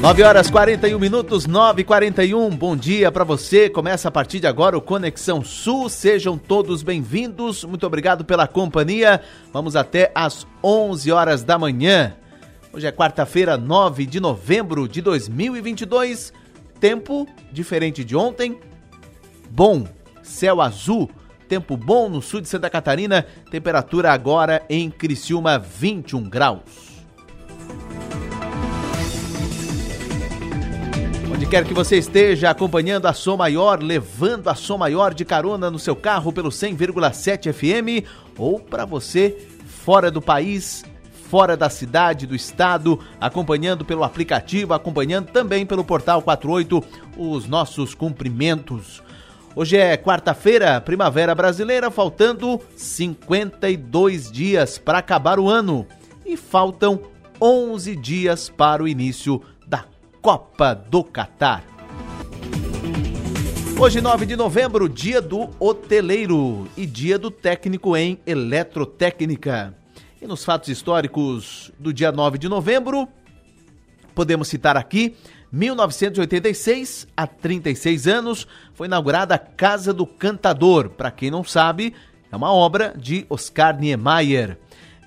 9 horas 41 minutos, 9 e 41 Bom dia para você. Começa a partir de agora o Conexão Sul. Sejam todos bem-vindos. Muito obrigado pela companhia. Vamos até às 11 horas da manhã. Hoje é quarta-feira, 9 de novembro de 2022. Tempo diferente de ontem. Bom, céu azul, tempo bom no sul de Santa Catarina. Temperatura agora em Criciúma, 21 graus. Quer que você esteja acompanhando a Som Maior, levando a Som Maior de carona no seu carro pelo 100,7 FM ou para você fora do país, fora da cidade, do estado, acompanhando pelo aplicativo, acompanhando também pelo portal 48 os nossos cumprimentos. Hoje é quarta-feira, primavera brasileira, faltando 52 dias para acabar o ano e faltam 11 dias para o início Copa do Catar. Hoje, 9 de novembro, dia do hoteleiro e dia do técnico em eletrotécnica. E nos fatos históricos do dia 9 de novembro, podemos citar aqui 1986, há 36 anos, foi inaugurada a Casa do Cantador. Para quem não sabe, é uma obra de Oscar Niemeyer.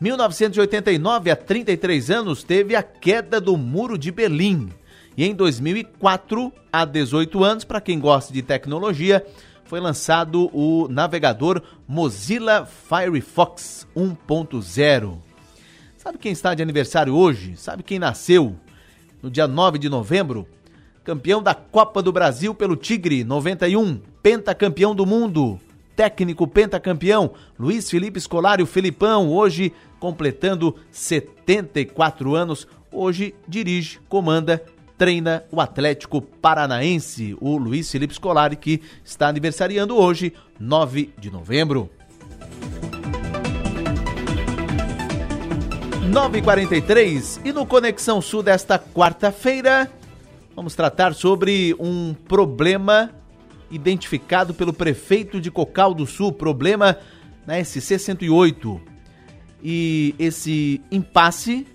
1989, há 33 anos, teve a queda do Muro de Berlim. E em 2004, há 18 anos, para quem gosta de tecnologia, foi lançado o navegador Mozilla Firefox 1.0. Sabe quem está de aniversário hoje? Sabe quem nasceu no dia 9 de novembro? Campeão da Copa do Brasil pelo Tigre 91, pentacampeão do mundo, técnico pentacampeão, Luiz Felipe Scolari, o Felipão, hoje completando 74 anos, hoje dirige, comanda treina o Atlético Paranaense, o Luiz Felipe Scolari, que está aniversariando hoje, 9 de novembro. 9h43 e no Conexão Sul desta quarta-feira, vamos tratar sobre um problema identificado pelo prefeito de Cocal do Sul, problema na SC 108. E esse impasse,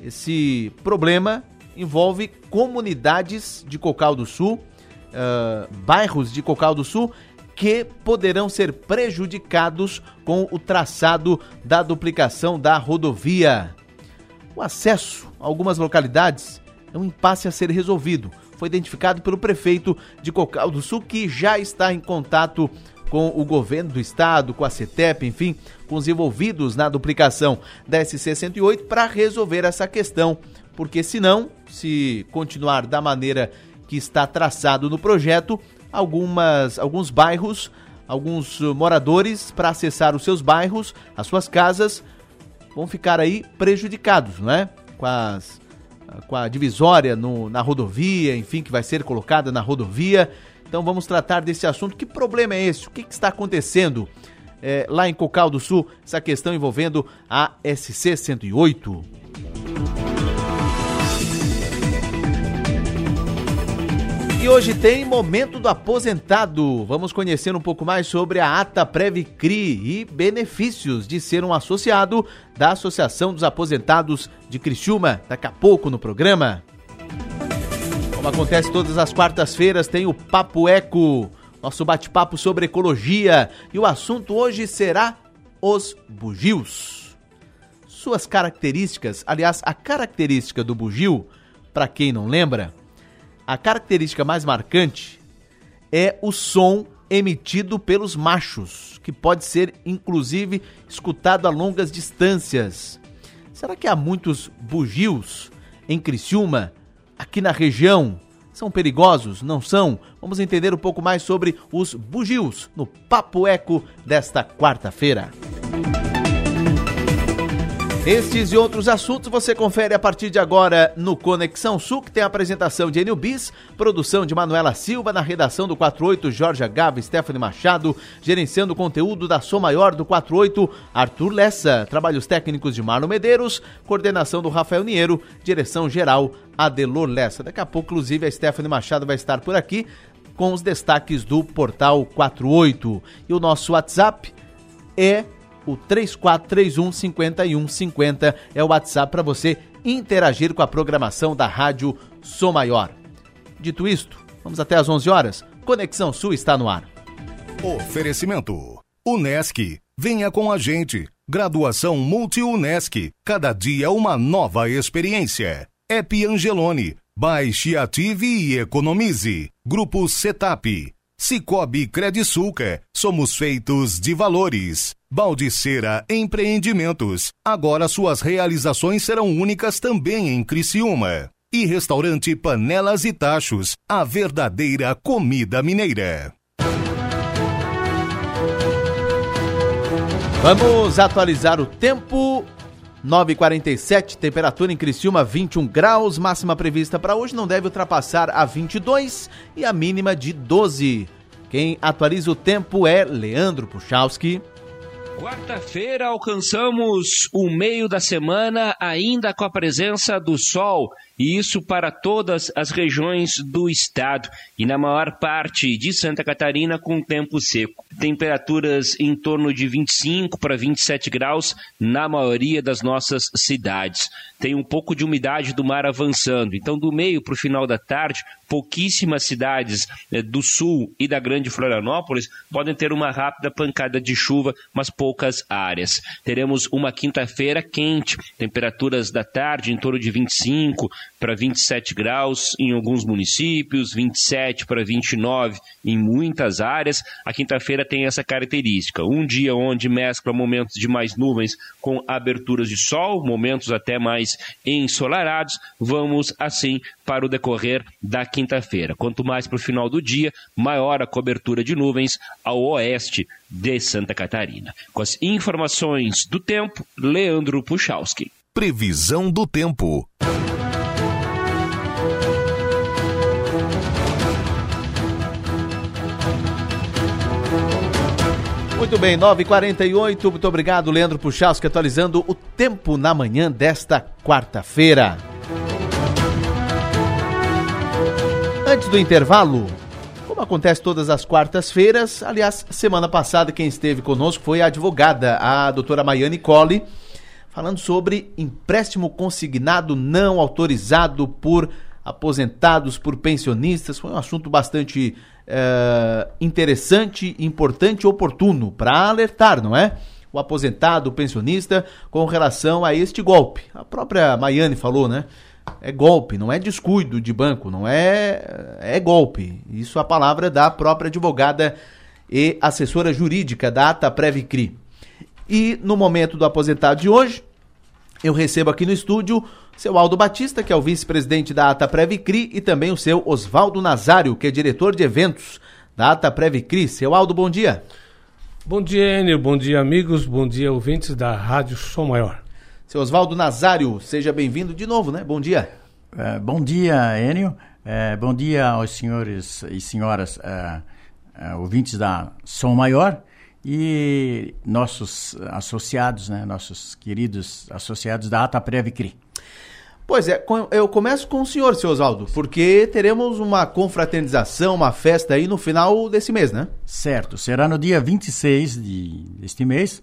esse problema envolve comunidades de Cocal do Sul, uh, bairros de Cocal do Sul, que poderão ser prejudicados com o traçado da duplicação da rodovia. O acesso a algumas localidades é um impasse a ser resolvido. Foi identificado pelo prefeito de Cocal do Sul, que já está em contato com o governo do estado, com a CETEP, enfim, com os envolvidos na duplicação da SC 108 para resolver essa questão porque senão, se continuar da maneira que está traçado no projeto, algumas, alguns bairros, alguns moradores, para acessar os seus bairros, as suas casas, vão ficar aí prejudicados, não é? Com, as, com a divisória no, na rodovia, enfim, que vai ser colocada na rodovia. Então vamos tratar desse assunto. Que problema é esse? O que, que está acontecendo é, lá em Cocal do Sul? Essa questão envolvendo a SC 108. E hoje tem Momento do Aposentado. Vamos conhecer um pouco mais sobre a Ata Previcri e benefícios de ser um associado da Associação dos Aposentados de Criciúma. Daqui a pouco no programa. Como acontece todas as quartas-feiras, tem o Papo Eco, nosso bate-papo sobre ecologia. E o assunto hoje será os bugios. Suas características, aliás, a característica do bugio, para quem não lembra, a característica mais marcante é o som emitido pelos machos, que pode ser inclusive escutado a longas distâncias. Será que há muitos bugios em Criciúma, aqui na região? São perigosos? Não são? Vamos entender um pouco mais sobre os bugios no Papo Eco desta quarta-feira. Estes e outros assuntos você confere a partir de agora no Conexão Sul, que tem a apresentação de Enio Bis, produção de Manuela Silva, na redação do 48, Jorge Gava, Stephanie Machado, gerenciando o conteúdo da Som Maior do 48, Arthur Lessa, trabalhos técnicos de Marlon Medeiros, coordenação do Rafael Niero, direção geral Adelor Lessa. Daqui a pouco, inclusive, a Stephanie Machado vai estar por aqui com os destaques do Portal 48. E o nosso WhatsApp é o 3431 5150 é o WhatsApp para você interagir com a programação da Rádio Som Maior. Dito isto, vamos até às 11 horas. Conexão Sul está no ar. Oferecimento: Unesc. Venha com a gente. Graduação Multi-Unesc. Cada dia uma nova experiência. App Angelone. Baixe, ative e economize. Grupo Setap. Cicobi Credisulca. Somos feitos de valores. Baldiceira Empreendimentos. Agora suas realizações serão únicas também em Criciúma. E restaurante Panelas e Tachos. A verdadeira comida mineira. Vamos atualizar o tempo. 9h47, temperatura em Criciúma 21 graus, máxima prevista para hoje não deve ultrapassar a 22 e a mínima de 12. Quem atualiza o tempo é Leandro Puchalski. Quarta-feira alcançamos o meio da semana ainda com a presença do sol e isso para todas as regiões do estado e na maior parte de Santa Catarina com tempo seco. Temperaturas em torno de 25 para 27 graus na maioria das nossas cidades. Tem um pouco de umidade do mar avançando, então do meio para o final da tarde, pouquíssimas cidades eh, do sul e da grande Florianópolis podem ter uma rápida pancada de chuva, mas poucas áreas. Teremos uma quinta-feira quente, temperaturas da tarde em torno de 25 para 27 graus em alguns municípios, 27 para 29 em muitas áreas. A quinta-feira tem essa característica. Um dia onde mescla momentos de mais nuvens com aberturas de sol, momentos até mais ensolarados. Vamos assim para o decorrer da quinta-feira. Quanto mais para o final do dia, maior a cobertura de nuvens ao oeste de Santa Catarina. Com as informações do tempo, Leandro Puchalski. Previsão do tempo. Muito bem, 9h48. Muito obrigado, Leandro Puchalski, atualizando o tempo na manhã desta quarta-feira. Antes do intervalo, como acontece todas as quartas-feiras, aliás, semana passada quem esteve conosco foi a advogada, a doutora Maiane Colli, falando sobre empréstimo consignado não autorizado por aposentados, por pensionistas. Foi um assunto bastante é, interessante, importante oportuno para alertar, não é? O aposentado, o pensionista, com relação a este golpe. A própria Maiane falou, né? É golpe, não é descuido de banco, não é. É golpe. Isso a palavra da própria advogada e assessora jurídica da Ata Previcri. E no momento do aposentado de hoje, eu recebo aqui no estúdio seu Aldo Batista, que é o vice-presidente da Ata Previcri, e também o seu Oswaldo Nazário, que é diretor de eventos da Ata Previcri. Seu Aldo, bom dia. Bom dia, Enio. Bom dia, amigos. Bom dia, ouvintes da Rádio Som Maior. Seu Oswaldo Nazário, seja bem-vindo de novo, né? Bom dia. É, bom dia, Enio. É, bom dia aos senhores e senhoras é, é ouvintes da Som Maior e nossos associados, né? Nossos queridos associados da Ata Previcri. Pois é, eu começo com o senhor, seu Oswaldo, porque teremos uma confraternização, uma festa aí no final desse mês, né? Certo, será no dia 26 de, deste mês.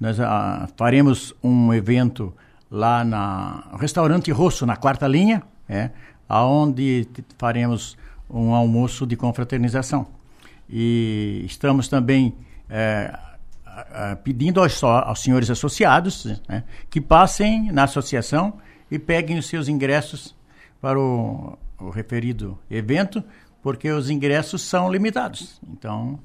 Nós ah, faremos um evento lá no restaurante Rosso, na quarta linha, é, onde faremos um almoço de confraternização. E estamos também é, pedindo aos, aos senhores associados né, que passem na associação e peguem os seus ingressos para o, o referido evento, porque os ingressos são limitados. Então,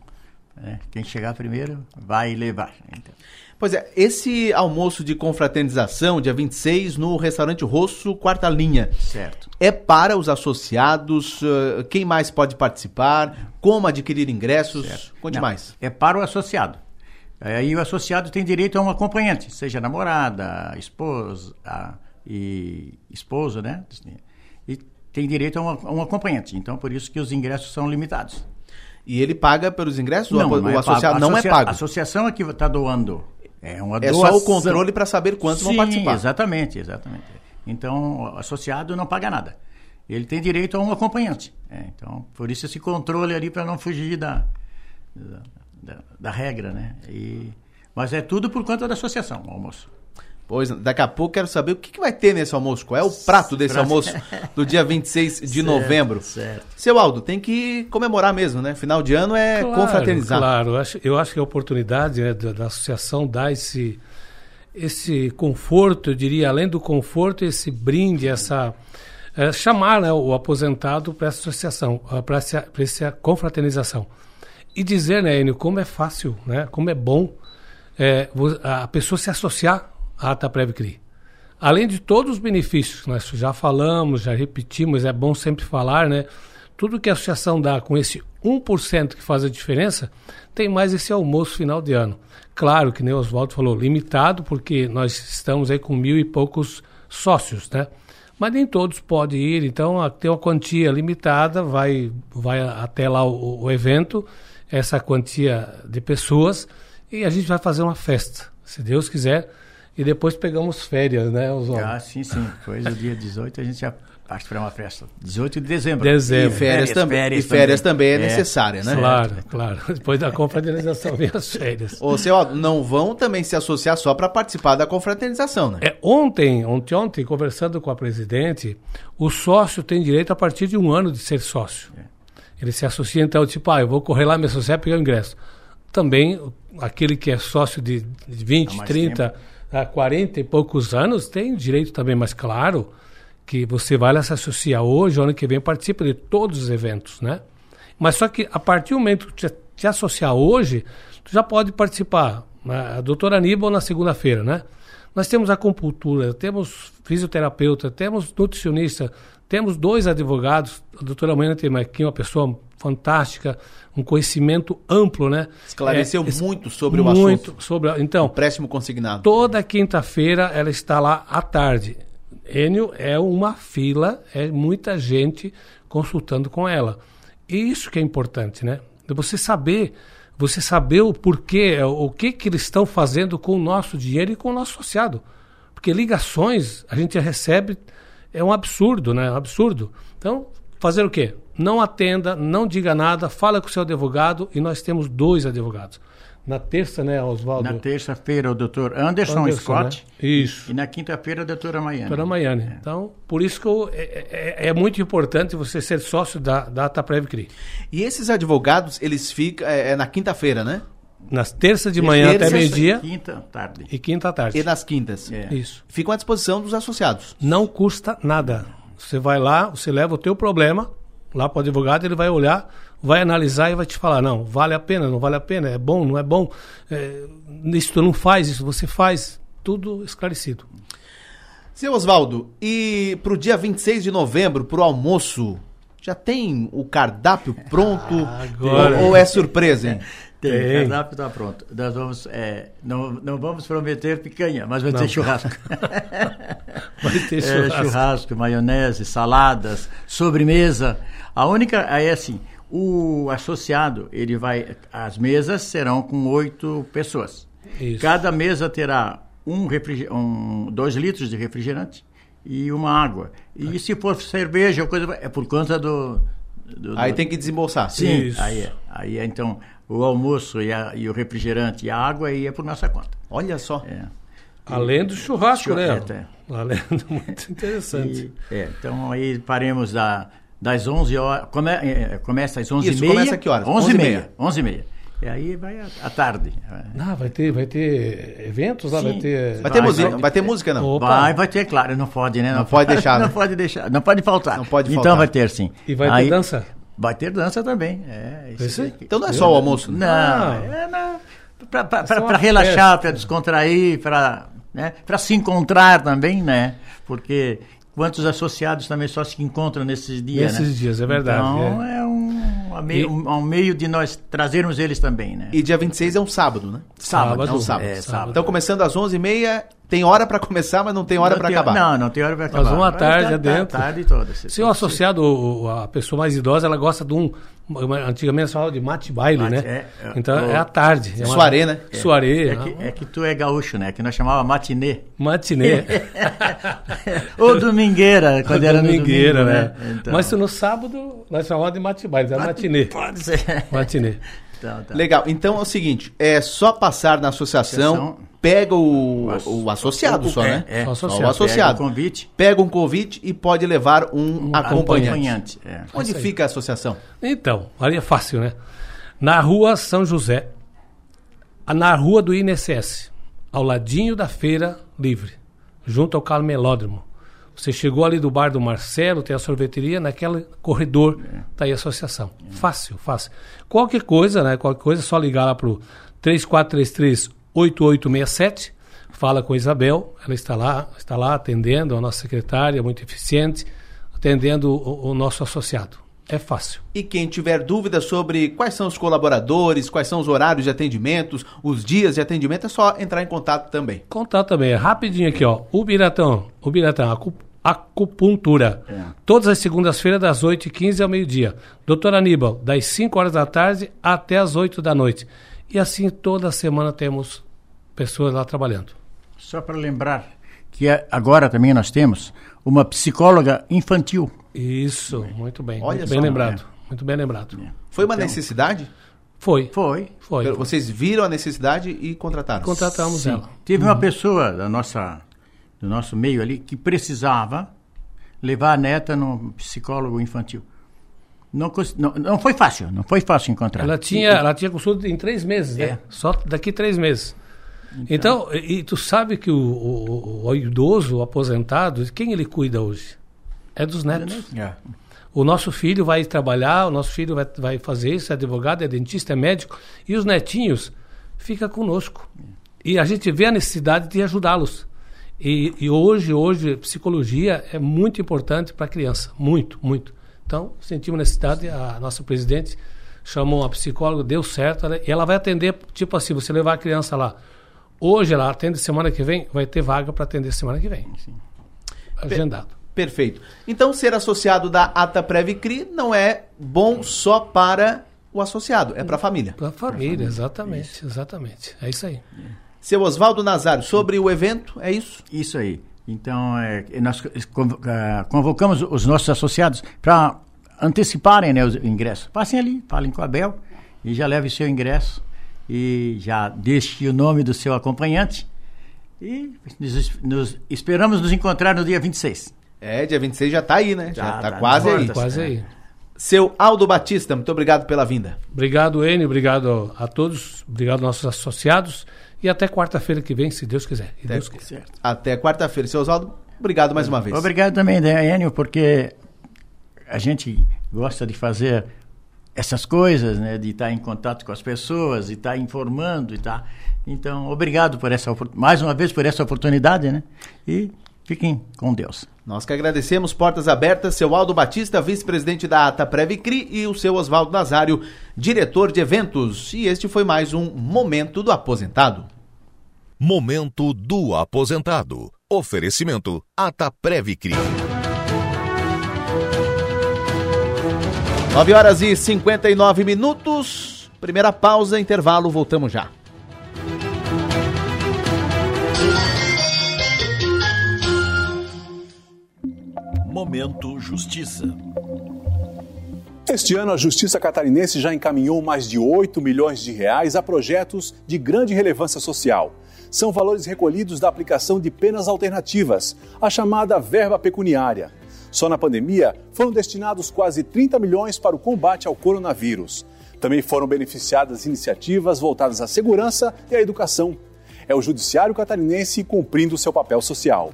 é, quem chegar primeiro vai levar. Então. Pois é, esse almoço de confraternização, dia 26, no restaurante Rosso, quarta linha. Certo. É para os associados? Uh, quem mais pode participar? Como adquirir ingressos? Certo. Conte Não, mais. É para o associado. Aí o associado tem direito a um acompanhante, seja namorada, esposa, a e esposa, né? E tem direito a um, a um acompanhante. Então, por isso que os ingressos são limitados. E ele paga pelos ingressos? Não, o, não é associado não é pago? A associação é que está doando. É, uma é só o controle para saber quantos Sim, vão participar. exatamente, exatamente. Então, o associado não paga nada. Ele tem direito a um acompanhante. É, então, por isso esse controle ali para não fugir da, da, da, da regra, né? E, mas é tudo por conta da associação, o almoço. Pois, daqui a pouco quero saber o que, que vai ter nesse almoço. Qual é o prato desse almoço do dia 26 de Certo, novembro? certo. Seu Aldo, tem que comemorar mesmo, né? Final de ano é confraternizar. Claro, eu acho, eu acho que a oportunidade né, da, da associação dá esse, esse conforto, eu diria, além do conforto, esse brinde, essa é, chamar né, o aposentado para essa associação, para essa, pra essa confraternização. E dizer, né, Enio, como é fácil, né, como é bom é, a pessoa se associar à Ataprev CRI. Além de todos os benefícios que nós já falamos, já repetimos, é bom sempre falar, né? Tudo que a associação dá com esse 1% que faz a diferença, tem mais esse almoço final de ano. Claro que nem o Oswaldo falou, limitado, porque nós estamos aí com mil e poucos sócios, né? Mas nem todos podem ir, então tem uma quantia limitada, vai, vai até lá o, o evento, essa quantia de pessoas, e a gente vai fazer uma festa, se Deus quiser, e depois pegamos férias, né, Oswaldo? Ah, sim, sim. Depois do dia 18 a gente já parte para uma festa. 18 de dezembro. Dezembro. E férias, também, e férias também é, necessária, né? Claro, claro. Depois da confraternização vem as férias. Ô, seu Aldo, não vão também se associar só para participar da confraternização, né? É, ontem, ontem, ontem, conversando com a presidente, o sócio tem direito a partir de um ano de ser sócio. Ele se associa, então, tipo, ah, eu vou correr lá me associar e pegar o ingresso. Também, aquele que é sócio de de 20, Há mais 30, a 40 e poucos anos, tem direito também, mas claro que você vai lá se associar hoje, ano que vem, participa de todos os eventos, né? Mas só que a partir do momento que te, te associar hoje, tu já pode participar. né? A doutora Aníbal na segunda-feira, né? Nós temos acupuntura, temos fisioterapeuta, temos nutricionista, temos dois advogados. A doutora Maina tem aqui uma pessoa fantástica, um conhecimento amplo, né? Esclareceu É, muito sobre o muito assunto. sobre. a- Então, Empréstimo consignado. toda quinta-feira ela está lá à tarde. Enio é uma fila, é muita gente consultando com ela. E isso que é importante, né? Você saber, você saber o porquê, é, o que que eles estão fazendo com o nosso dinheiro e com o nosso associado. Porque ligações a gente recebe é um absurdo, né? Um absurdo. Então, fazer o quê? Não atenda, não diga nada, fala com o seu advogado e nós temos dois advogados. Na terça, né, Oswaldo? Na terça-feira, o doutor Anderson, Anderson, Scott. né? Isso. E na quinta-feira, a doutora Maiane. Doutora Maiane. Então, por isso que eu- é, é- é muito importante você ser sócio da, da Ataprev CRI. E esses advogados, eles ficam é, é na quinta-feira, né? Nas terças de manhã Terça, até meio-dia Quinta, tarde. e quinta tarde. E nas quintas. É. Isso. Ficam à disposição dos associados. Não custa nada. Você vai lá, você leva o teu problema lá para o advogado, ele vai olhar, vai analisar e vai te falar, não, vale a pena, não vale a pena, é bom, não é bom, é, isso tu não faz, isso você faz, tudo esclarecido. Seu Oswaldo, e pro dia 26 de novembro, pro almoço, já tem o cardápio pronto? Agora. Ou, ou é surpresa, hein? Tem, Tem. o cardápio está pronto. Nós vamos, é, não, não vamos prometer picanha, mas vai Não. ter churrasco. Vai ter É, churrasco. churrasco, maionese, saladas, sobremesa. A única é assim, o associado, ele vai, as mesas serão com oito pessoas. Isso. Cada mesa terá um, um dois litros de refrigerante e uma água. E se for cerveja ou coisa, é por conta do, do- Aí do- tem que desembolsar. Sim, Isso. aí é. Aí é, então, o almoço e, a- e o refrigerante e a água é por nossa conta. Olha só. É. Além do churrasco, né? É, tá. Além do muito interessante. E- é, então aí paremos da, das 11 horas. Come, é, começa às 11 Isso, e meia. começa que horas? 11 e 11h30. meia. 11 e meia. E aí vai à tarde. Ah, vai ter, vai ter eventos lá, Sim. vai ter. Vai ter, Vai, música, vai. vai ter música, não? Opa. Vai, vai ter, claro. Não pode, né? Não pode deixar, Não né? pode deixar. Não pode faltar. Não pode Então faltar. vai ter, sim. E vai ter Aí- dança? Vai ter dança também. É, isso que- Então não é só o almoço, né? Não, Ah. é não, pra, É uma pra relaxar, para descontrair, para né, pra se encontrar também, né? Porque quantos associados também só se encontram nesses dias, Nesses né? dias, é verdade, Então é, um, a meio, E- um, um meio de nós trazermos eles também, né? E dia 26 é um sábado, né? Sábado. É um sábado. É, sábado. Então começando às 11h30, tem hora pra começar, mas não tem hora tem- acabar. Não, não tem hora para Nós acabar. vamos à Vai tarde a adentro. tarde toda. Se o associado, a pessoa mais idosa, ela gosta de um. uma- Antigamente se falava de mate baile, Mate, né? é, é, então o- é à tarde. É uma- Soirée, né? Soirée. É que, é que tu é gaúcho, né? Que nós chamava matinê. Matinê. Ou domingueira, quando era no Domingueira, domingo, né? Então, Mas se no sábado nós chamávamos de baile, era matinê. Pode ser. Matinê. Tá, tá. Legal. Então é o seguinte, é só passar na associação, associação pega o, o, o associado o, só, é, né? É, só, associado. o associado. Pega, convite. pega um convite e pode levar um, um acompanhante. acompanhante. É. Onde fica a associação? Então, ali é fácil, né? Na rua São José, na rua do INSS, ao ladinho da Feira Livre, junto ao Carmelódromo. Você chegou ali do bar do Marcelo, tem a sorveteria, naquele corredor é. tá aí a associação. É. Fácil, fácil. Qualquer coisa, né? Qualquer coisa, é só ligar lá pro 3433 8867. Fala com a Isabel, ela está lá, está lá atendendo, a nossa secretária, muito eficiente, atendendo o, o nosso associado. É fácil. E quem tiver dúvidas sobre quais são os colaboradores, quais são os horários de atendimentos, os dias de atendimento, é só entrar em contato também. Contato também, é rapidinho aqui, ó. O Biratão, o Biratão, acupuntura. É. Todas as segundas-feiras, das 8h15 ao meio-dia. Doutor Aníbal, das 5 horas da tarde até as 8 da noite. E assim toda semana temos pessoas lá trabalhando. Só para lembrar que é, agora também nós temos uma psicóloga infantil. Isso, muito bem. Olha muito bem lembrado. É. Muito bem lembrado. É. Foi uma então, necessidade? Foi. Foi. Foi. Vocês viram a necessidade e contrataram? Contratamos Sim. ela. Teve uhum. uma pessoa da nossa, do nosso meio ali que precisava levar a neta no psicólogo infantil. Não, não, não foi fácil, não foi fácil encontrar. Ela tinha, ela tinha consulta em três meses, né? É. Só daqui três meses. Então, então e, tu sabe que o, o, o, idoso, o aposentado, quem ele cuida hoje? É dos netos. É. O nosso filho vai trabalhar, o nosso filho vai, vai fazer isso, é advogado, é dentista, é médico, e os netinhos fica conosco. E a gente vê a necessidade de ajudá-los. E, e, hoje, hoje, psicologia é muito importante para a criança, muito, muito. Então, sentimos necessidade, a nossa presidente chamou uma psicóloga, deu certo, né? e ela vai atender, tipo assim, você levar a criança lá. Hoje ela atende semana que vem, vai ter vaga para atender semana que vem. Sim. Agendado. Per perfeito. Então, ser associado da Ata Previcri não é bom só para o associado, é para a família. Para a família, exatamente, isso. exatamente. É isso aí. Seu Oswaldo Nazário, sobre o evento, é isso? Isso aí. Então, é, nós é, convocamos os nossos associados para anteciparem né, os ingressos. Passem ali, falem com a Bel e já leve seu ingresso e já deixe o nome do seu acompanhante. E nos, nos, esperamos nos encontrar no dia 26. É, dia 26 já está aí, né? Já, está tá quase aí. Quase aí. Seu Aldo Batista, muito obrigado pela vinda. Obrigado, Enio, obrigado a todos, obrigado aos nossos associados. E até quarta-feira que vem, se Deus quiser. Até, Deus quiser. até quarta-feira. Seu Oswaldo, obrigado mais uma vez. Obrigado também, né, Enio, porque a gente gosta de fazer essas coisas, né, de estar em contato com as pessoas, de estar informando e tá. Então, obrigado por essa mais uma vez por essa oportunidade, né? E fiquem com Deus. Nós que agradecemos, portas abertas, seu Aldo Batista, vice-presidente da ATA Previcri e o seu Oswaldo Nazário, diretor de eventos. E este foi mais um Momento do Aposentado. Momento do Aposentado. Oferecimento ATA Previcri. 9 horas e 59 minutos. Primeira pausa, intervalo, voltamos já. Momento Justiça. Este ano, a Justiça Catarinense já encaminhou mais de 8 milhões de reais a projetos de grande relevância social. São valores recolhidos da aplicação de penas alternativas, a chamada verba pecuniária. Só na pandemia foram destinados quase 30 milhões para o combate ao coronavírus. Também foram beneficiadas iniciativas voltadas à segurança e à educação. É o Judiciário Catarinense cumprindo seu papel social.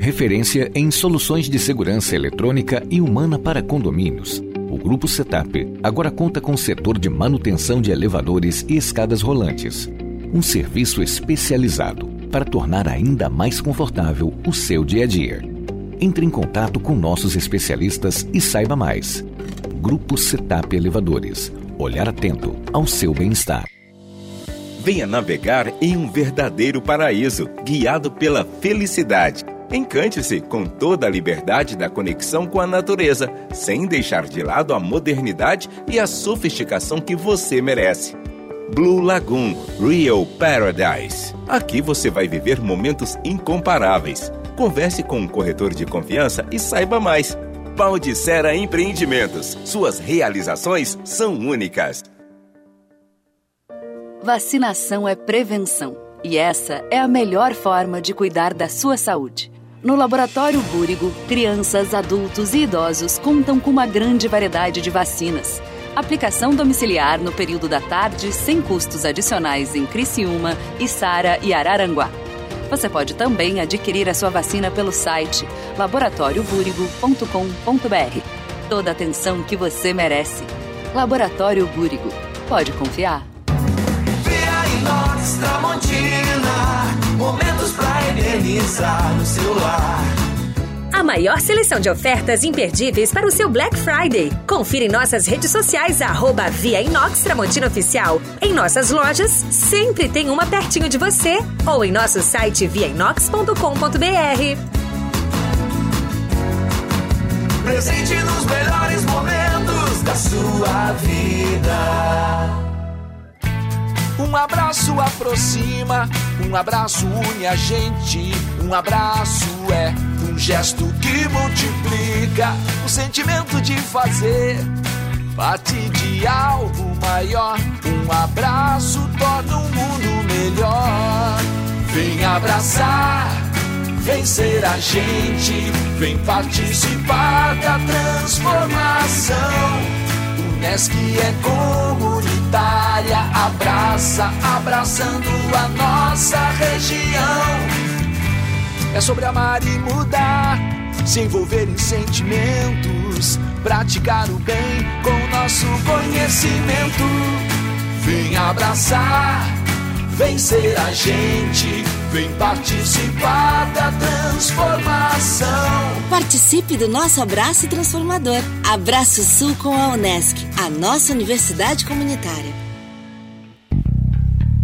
referência em soluções de segurança eletrônica e humana para condomínios. O Grupo Setup agora conta com o setor de manutenção de elevadores e escadas rolantes. Um serviço especializado para tornar ainda mais confortável o seu dia a dia. Entre em contato com nossos especialistas e saiba mais. Grupo Setup Elevadores Olhar atento ao seu bem-estar. Venha navegar em um verdadeiro paraíso, guiado pela felicidade. Encante-se com toda a liberdade da conexão com a natureza, sem deixar de lado a modernidade e a sofisticação que você merece. Blue Lagoon Real Paradise. Aqui você vai viver momentos incomparáveis. Converse com um corretor de confiança e saiba mais. Baldicera Empreendimentos. Suas realizações são únicas. Vacinação é prevenção. E essa é a melhor forma de cuidar da sua saúde. No Laboratório Búrigo, crianças, adultos e idosos contam com uma grande variedade de vacinas. Aplicação domiciliar no período da tarde, sem custos adicionais em Criciúma, Içara e Araranguá. Você pode também adquirir a sua vacina pelo site laboratóriobúrigo.com.br. Toda a atenção que você merece. Laboratório Búrigo. Pode confiar. Inox Tramontina, eternizar no. A maior seleção de ofertas imperdíveis para o seu Black Friday. Confira em nossas redes sociais, arroba Via Inox Tramontina Oficial. Em nossas lojas, sempre tem uma pertinho de você. Ou em nosso site viainox.com.br. Presente nos melhores momentos da sua vida. Um abraço aproxima, um abraço une a gente. Um abraço é um gesto que multiplica o sentimento de fazer parte de algo maior. Um abraço torna o mundo melhor. Vem abraçar, vem ser a gente, vem participar da transformação. Unesc é comunitária, abraça, abraçando a nossa região. É sobre amar e mudar, se envolver em sentimentos, praticar o bem com nosso conhecimento. Vem abraçar, vem ser a gente, vem participar da transformação. Participe do nosso abraço transformador. Abraço Sul com a Unesc, a nossa universidade comunitária.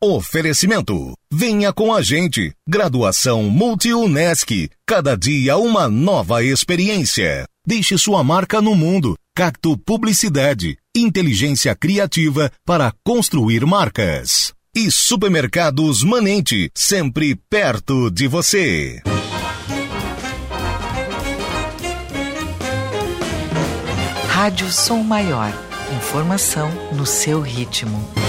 Oferecimento. Venha com a gente. Graduação Multi-UNESC. Cada dia uma nova experiência. Deixe sua marca no mundo. Cacto Publicidade. Inteligência criativa para construir marcas. E Supermercados Manente. Sempre perto de você. Rádio Som Maior. Informação no seu ritmo.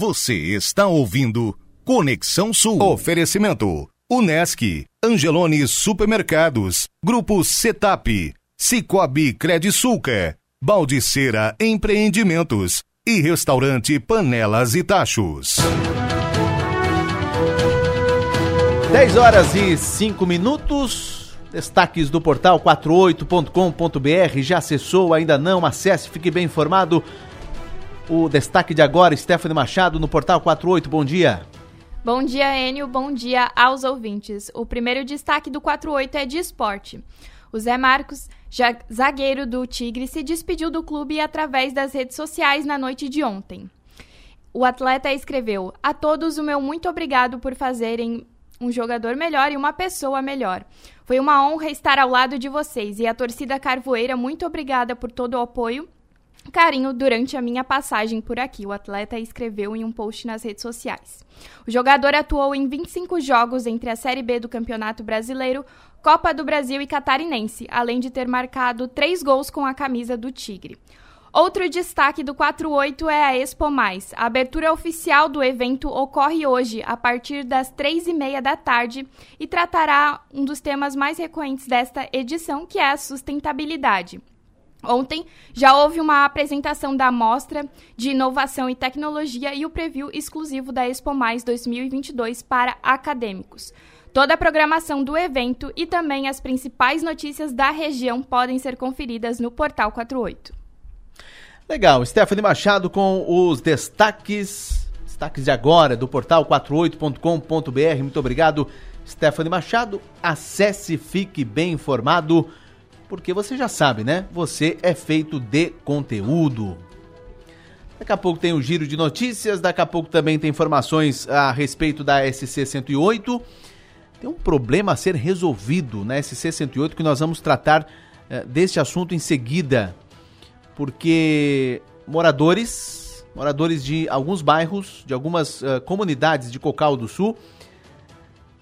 Você está ouvindo Conexão Sul. Oferecimento: Unesc, Angelone Supermercados, Grupo Setap, Cicobi Credisulca, Baldiceira Empreendimentos e Restaurante Panelas e Tachos. 10 horas e 5 minutos. Destaques do portal 48.com.br. Já acessou? Ainda não? Acesse, fique bem informado. O destaque de agora, Stephanie Machado, no Portal 48. Bom dia. Bom dia, Enio. Bom dia aos ouvintes. O primeiro destaque do 48 é de esporte. O Zé Marcos, zagueiro do Tigre, se despediu do clube através das redes sociais na noite de ontem. O atleta escreveu: A todos o meu muito obrigado por fazerem um jogador melhor e uma pessoa melhor. Foi uma honra estar ao lado de vocês e a torcida Carvoeira, muito obrigada por todo o apoio carinho durante a minha passagem por aqui, o atleta escreveu em um post nas redes sociais. O jogador atuou em 25 jogos entre a Série B do Campeonato Brasileiro, Copa do Brasil e Catarinense, além de ter marcado três gols com a camisa do Tigre. Outro destaque do 48 é a Expo Mais. A abertura oficial do evento ocorre hoje, a partir das três e meia da tarde, e tratará um dos temas mais recorrentes desta edição, que é a sustentabilidade. Ontem já houve uma apresentação da Mostra de Inovação e Tecnologia e o preview exclusivo da Expo Mais 2022 para acadêmicos. Toda a programação do evento e também as principais notícias da região podem ser conferidas no Portal 48. Legal, Stephanie Machado com os destaques, destaques de agora do portal 48.com.br. Muito obrigado, Stephanie Machado. Acesse, fique bem informado, porque você já sabe, né? Você é feito de conteúdo. Daqui a pouco tem o giro de notícias, daqui a pouco também tem informações a respeito da SC 108. Tem um problema a ser resolvido na SC 108 que nós vamos tratar eh, deste assunto em seguida porque moradores, moradores de alguns bairros, de algumas uh, comunidades de Cocal do Sul,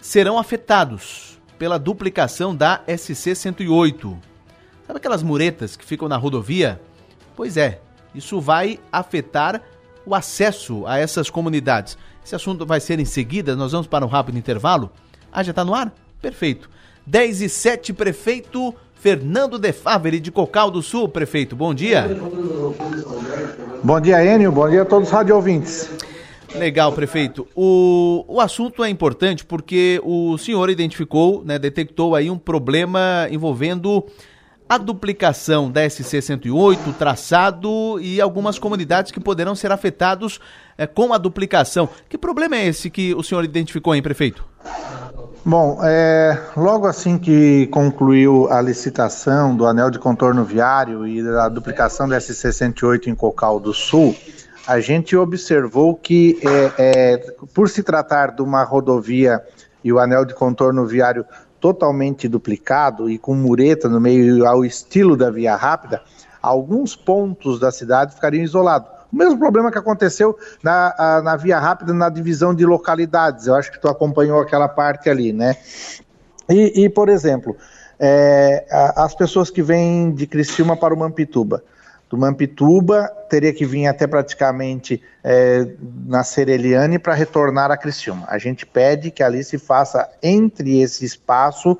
serão afetados pela duplicação da SC 108. Sabe aquelas muretas que ficam na rodovia? Pois é, isso vai afetar o acesso a essas comunidades. Esse assunto vai ser em seguida, nós vamos para um rápido intervalo. Ah, já está no ar? Perfeito. 10 e 7, prefeito Fernando De Favre, de Cocal do Sul. Prefeito, bom dia. Bom dia, Enio. Bom dia a todos os rádio ouvintes. Legal, prefeito. O, o assunto é importante porque o senhor identificou, né, detectou aí um problema envolvendo a duplicação da SC-108, traçado e algumas comunidades que poderão ser afetados é, com a duplicação. Que problema é esse que o senhor identificou, hein, prefeito? Bom, é, logo assim que concluiu a licitação do anel de contorno viário e da duplicação da SC-108 em Cocal do Sul, a gente observou que, é, por se tratar de uma rodovia e o anel de contorno viário totalmente duplicado e com mureta no meio ao estilo da via rápida, alguns pontos da cidade ficariam isolados. O mesmo problema que aconteceu na, na via rápida, na divisão de localidades. Eu acho que tu acompanhou aquela parte ali, né? E, e por exemplo, é, as pessoas que vêm de Criciúma para o Mampituba, do Mampituba teria que vir até praticamente é, na Sereliane para retornar a Criciúma. A gente pede que ali se faça entre esse espaço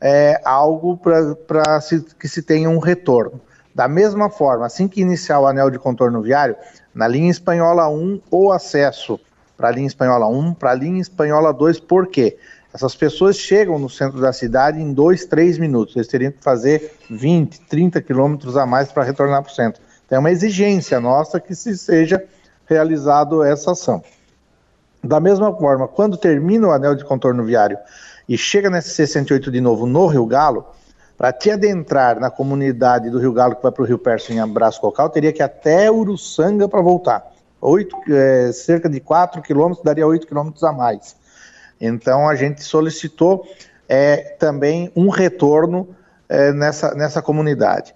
é, algo para que se tenha um retorno. Da mesma forma, assim que iniciar o anel de contorno viário, na linha espanhola 1, o acesso para a linha espanhola 1, para a linha espanhola 2, por quê? Essas pessoas chegam no centro da cidade em 2, 3 minutos. Eles teriam que fazer 20, 30 quilômetros a mais para retornar para o centro. Então é uma exigência nossa que se seja realizado essa ação. Da mesma forma, quando termina o anel de contorno viário e chega nesse C108 de novo no Rio Galo, para te adentrar na comunidade do Rio Galo que vai para o Rio Perso em Abraço Cocal, teria que ir até Uruçanga para voltar. Oito, é, cerca de 4 quilômetros daria 8 quilômetros a mais. Então a gente solicitou é, também um retorno é, nessa, nessa comunidade.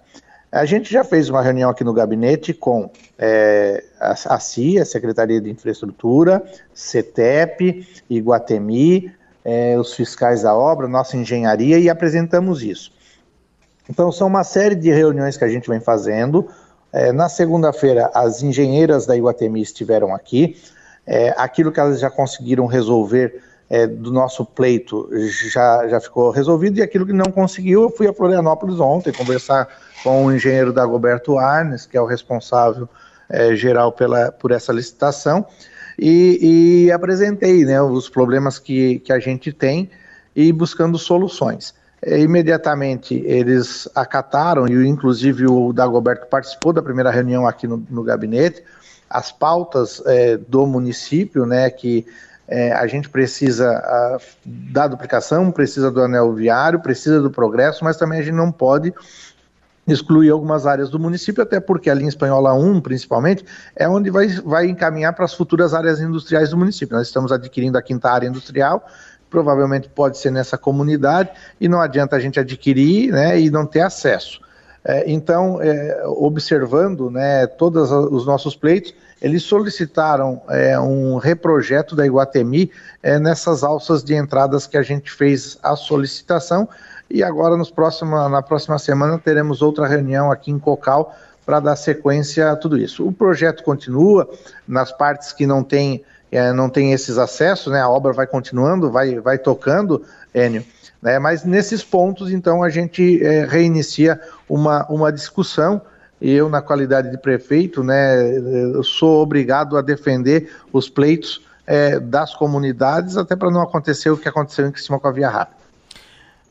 A gente já fez uma reunião aqui no gabinete com é, a, a Secretaria de Infraestrutura, CETEP, Iguatemi, é, os fiscais da obra, nossa engenharia e apresentamos isso. Então, são uma série de reuniões que a gente vem fazendo. É, na segunda-feira, as engenheiras da Iguatemi estiveram aqui. É, aquilo que elas já conseguiram resolver é, do nosso pleito já, já ficou resolvido, e aquilo que não conseguiu, eu fui a Florianópolis ontem conversar com o engenheiro Dagoberto Arnes, que é o responsável é, geral pela, por essa licitação, e, e apresentei né, os problemas que, que a gente tem e buscando soluções. É, imediatamente eles acataram, e inclusive o Dagoberto participou da primeira reunião aqui no, no gabinete, as pautas é, do município, né, que é, a gente precisa a, da duplicação, precisa do anel viário, precisa do progresso, mas também a gente não pode excluir algumas áreas do município, até porque a linha espanhola 1, principalmente, é onde vai, vai encaminhar para as futuras áreas industriais do município. Nós estamos adquirindo a quinta área industrial, provavelmente pode ser nessa comunidade, e não adianta a gente adquirir né, e não ter acesso. É, então, é, observando né, todos os nossos pleitos, eles solicitaram é, um reprojeto da Iguatemi é, nessas alças de entradas que a gente fez a solicitação, e agora nos próxima, na próxima semana teremos outra reunião aqui em Cocal para dar sequência a tudo isso. O projeto continua nas partes que não tem, é, não tem esses acessos, né? A obra vai continuando, vai, vai tocando, Enio. Né? Mas nesses pontos, então, a gente é, reinicia uma, uma discussão. Eu, na qualidade de prefeito, né, sou obrigado a defender os pleitos é, das comunidades, até para não acontecer o que aconteceu em Criciúma com a Via Rápida.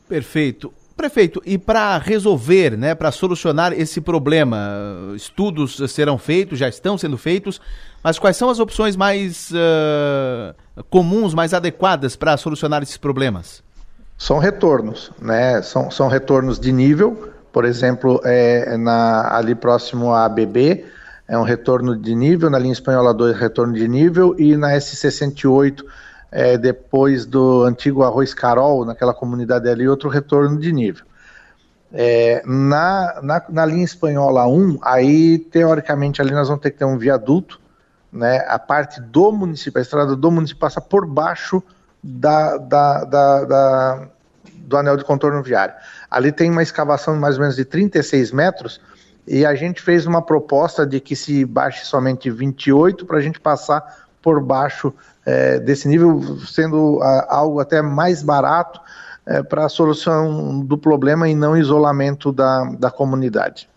Perfeito. Prefeito, e para resolver, né, para solucionar esse problema, estudos serão feitos, já estão sendo feitos, mas quais são as opções mais uh, comuns, mais adequadas para solucionar esses problemas? São retornos, né? São, são retornos de nível, por exemplo, é, na, ali próximo à ABB, é um retorno de nível, na linha espanhola 2, retorno de nível, e na S68 é, depois do antigo Arroz Carol, naquela comunidade ali, outro retorno de nível. É, na, na, na, linha espanhola 1, aí teoricamente ali nós vamos ter que ter um viaduto, né? A parte do município, a estrada do município passa por baixo da, da, da, da do anel de contorno viário. Ali tem uma escavação de mais ou menos de 36 metros e a gente fez uma proposta de que se baixe somente 28 para a gente passar por baixo é, desse nível, sendo a, algo até mais barato é, para a solução do problema e não isolamento da, da comunidade.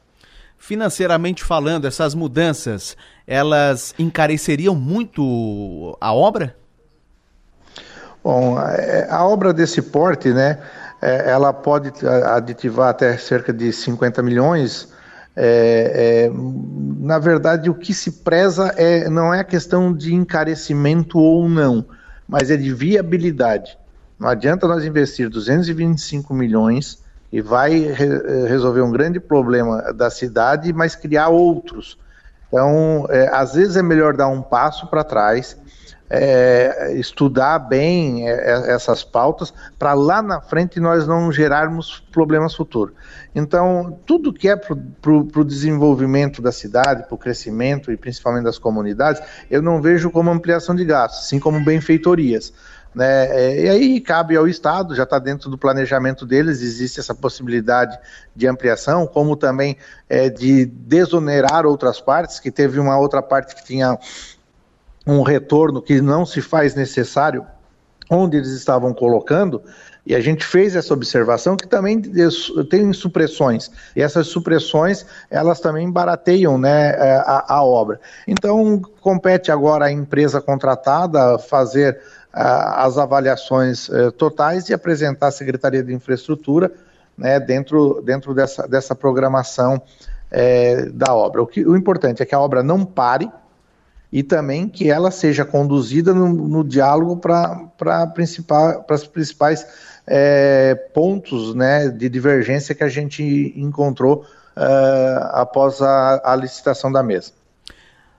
Financeiramente falando, essas mudanças, elas encareceriam muito a obra? Bom, a, é, a obra desse porte, né, é, ela pode aditivar até cerca de 50 milhões, é, é, na verdade, o que se preza é, não é a questão de encarecimento ou não, mas é de viabilidade. Não adianta nós investir 225 milhões e vai re resolver um grande problema da cidade, mas criar outros. Então, é, às vezes é melhor dar um passo para trás, é, estudar bem é, é, essas pautas para lá na frente nós não gerarmos problemas futuros. Então, tudo que é para o desenvolvimento da cidade, para o crescimento e principalmente das comunidades, eu não vejo como ampliação de gastos, sim como benfeitorias. Né? É, e aí cabe ao Estado, já está dentro do planejamento deles, existe essa possibilidade de ampliação, como também é, de desonerar outras partes, que teve uma outra parte que tinha um retorno que não se faz necessário onde eles estavam colocando, e a gente fez essa observação que também tem supressões, e essas supressões, elas também barateiam né, é, a, a obra. Então, compete agora à empresa contratada fazer uh, as avaliações uh, totais e apresentar à Secretaria de Infraestrutura né, dentro, dentro dessa, dessa programação da obra. O, que, o importante é que a obra não pare, e também que ela seja conduzida no, no diálogo para principal, os principais é, pontos né, de divergência que a gente encontrou uh, após a, a licitação da mesa.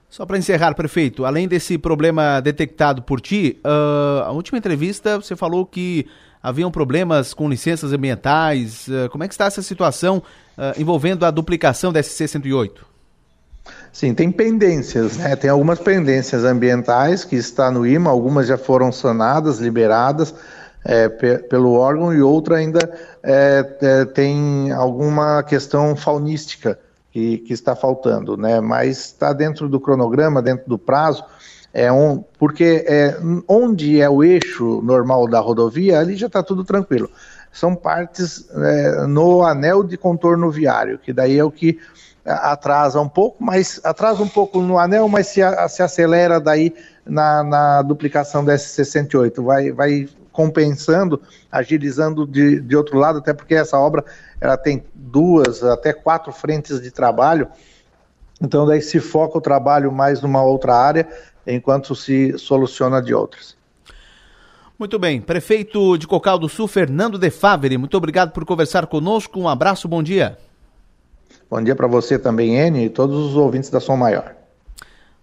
Só para encerrar, prefeito, além desse problema detectado por ti, uh, a última entrevista você falou que haviam problemas com licenças ambientais. Uh, como é que está essa situação uh, envolvendo a duplicação da SC 108? Sim, tem pendências, né? Tem algumas pendências ambientais que está no IMA, algumas já foram sanadas, liberadas é, pelo órgão e outra ainda é, é, tem alguma questão faunística que, que está faltando, né? Mas está dentro do cronograma, dentro do prazo, é um, porque é, onde é o eixo normal da rodovia, ali já está tudo tranquilo. São partes é, no anel de contorno viário, que daí é o que atrasa um pouco, mas atrasa um pouco no anel, mas se, se acelera daí na, na duplicação da S68, vai, vai compensando, agilizando de, de outro lado, até porque essa obra ela tem duas, até quatro frentes de trabalho, então daí se foca o trabalho mais numa outra área, enquanto se soluciona de outras. Muito bem, prefeito de Cocal do Sul, Fernando De Favre, muito obrigado por conversar conosco, um abraço, bom dia. Bom dia para você também, Enio, e todos os ouvintes da Som Maior.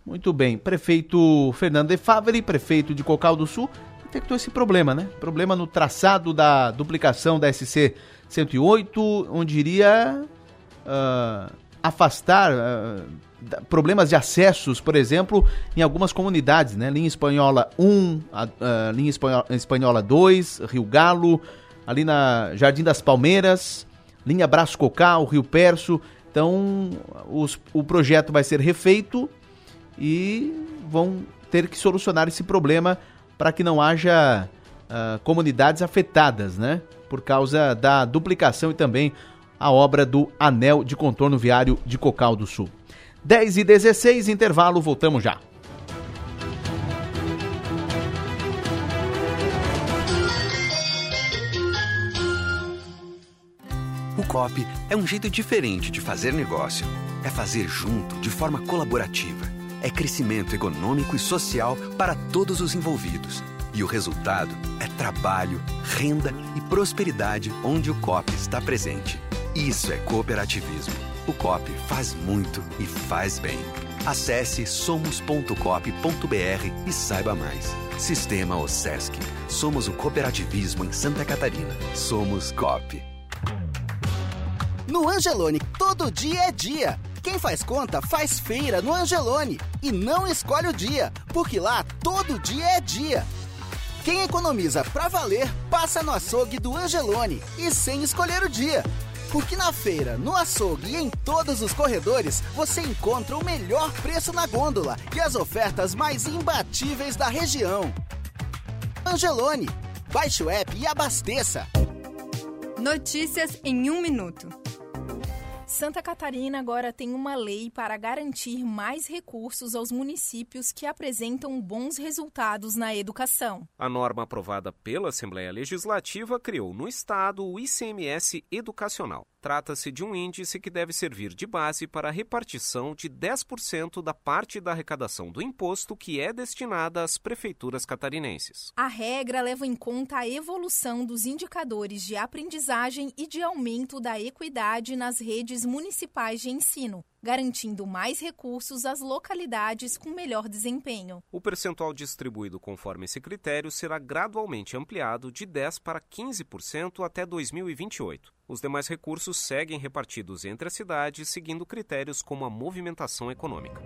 Muito bem. Prefeito Fernando de Favre, prefeito de Cocal do Sul, detectou esse problema, né? Problema no traçado da duplicação da SC 108, onde iria uh, afastar uh, problemas de acessos, por exemplo, em algumas comunidades, né? Linha Espanhola 1, a, a linha Espanhola, Espanhola 2, Rio Galo, ali na Jardim das Palmeiras, linha Braço Cocal, Rio Perso, Então, os- o projeto vai ser refeito e vão ter que solucionar esse problema para que não haja ah, comunidades afetadas, né? Por causa da duplicação e também a obra do Anel de Contorno Viário de Cocal do Sul. 10 e 16, intervalo, voltamos já. O COP é um jeito diferente de fazer negócio. É fazer junto, de forma colaborativa. É crescimento econômico e social para todos os envolvidos. E o resultado é trabalho, renda e prosperidade onde o COP está presente. Isso é cooperativismo. O COP faz muito e faz bem. Acesse somos.cop.br e saiba mais. Sistema OSESC. Somos o cooperativismo em Santa Catarina. Somos COP. No Angelone, todo dia é dia. Quem faz conta faz feira no Angelone e não escolhe o dia, porque lá todo dia é dia. Quem economiza pra valer passa no açougue do Angelone e sem escolher o dia. Porque na feira, no açougue e em todos os corredores você encontra o melhor preço na gôndola e as ofertas mais imbatíveis da região. Angelone, baixe o app e abasteça. Notícias em um minuto. Santa Catarina agora tem uma lei para garantir mais recursos aos municípios que apresentam bons resultados na educação. A norma aprovada pela Assembleia Legislativa criou no Estado o ICMS educacional. Trata-se de um índice que deve servir de base para a repartição de 10% da parte da arrecadação do imposto que é destinada às prefeituras catarinenses. A regra leva em conta a evolução dos indicadores de aprendizagem e de aumento da equidade nas redes municipais de ensino, garantindo mais recursos às localidades com melhor desempenho. O percentual distribuído conforme esse critério será gradualmente ampliado de 10% para 15% até 2028. Os demais recursos seguem repartidos entre as cidades, seguindo critérios como a movimentação econômica.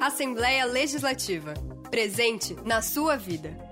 Assembleia Legislativa. Presente na sua vida.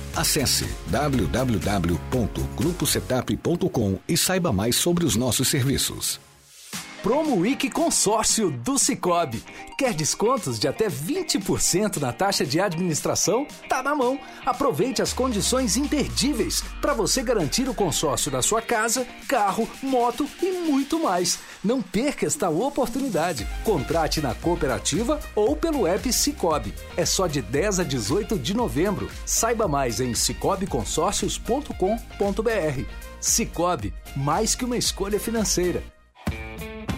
Acesse www.gruposetap.com e saiba mais sobre os nossos serviços. Promo Week Consórcio do Cicobi. Quer descontos de até 20% na taxa de administração? Tá na mão. Aproveite as condições imperdíveis para você garantir o consórcio da sua casa, carro, moto e muito mais. Não perca esta oportunidade. Contrate na cooperativa ou pelo app Cicobi. É só de 10 a 18 de novembro. Saiba mais em cicobiconsórcios.com.br. Cicobi, mais que uma escolha financeira.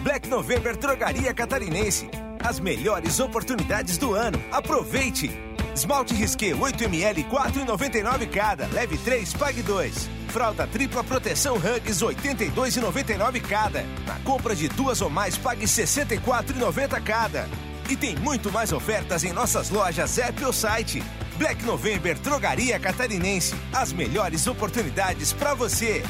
Black November Drogaria Catarinense. As melhores oportunidades do ano. Aproveite! Esmalte Risqué 8ml 4,99 cada. Leve 3, pague 2. Fralda tripla proteção Hugs 82,99 cada. Na compra de duas ou mais, pague 64,90 cada. E tem muito mais ofertas em nossas lojas app ou site. Black November Drogaria Catarinense. As melhores oportunidades para você.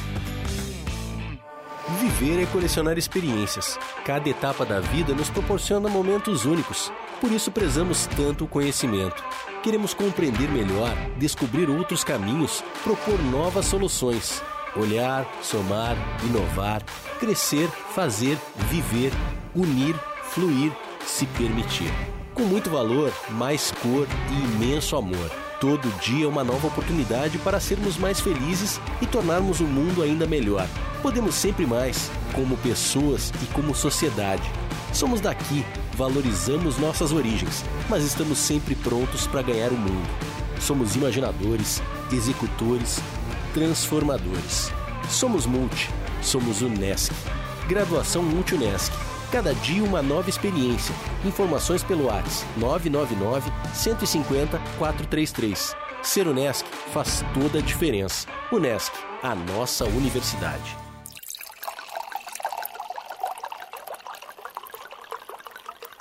Viver é colecionar experiências. Cada etapa da vida nos proporciona momentos únicos. Por isso prezamos tanto o conhecimento. Queremos compreender melhor, descobrir outros caminhos, propor novas soluções. Olhar, somar, inovar, crescer, fazer, viver, unir, fluir, se permitir. Com muito valor, mais cor e imenso amor. Todo dia é uma nova oportunidade para sermos mais felizes e tornarmos o mundo ainda melhor. Podemos sempre mais, como pessoas e como sociedade. Somos daqui Valorizamos nossas origens, mas estamos sempre prontos para ganhar o mundo. Somos imaginadores, executores, transformadores. Somos Multi, somos Unesc. Graduação Multi Unesc. Cada dia uma nova experiência. Informações pelo WhatsApp 999 150 433. Ser Unesc faz toda a diferença. Unesc, a nossa universidade.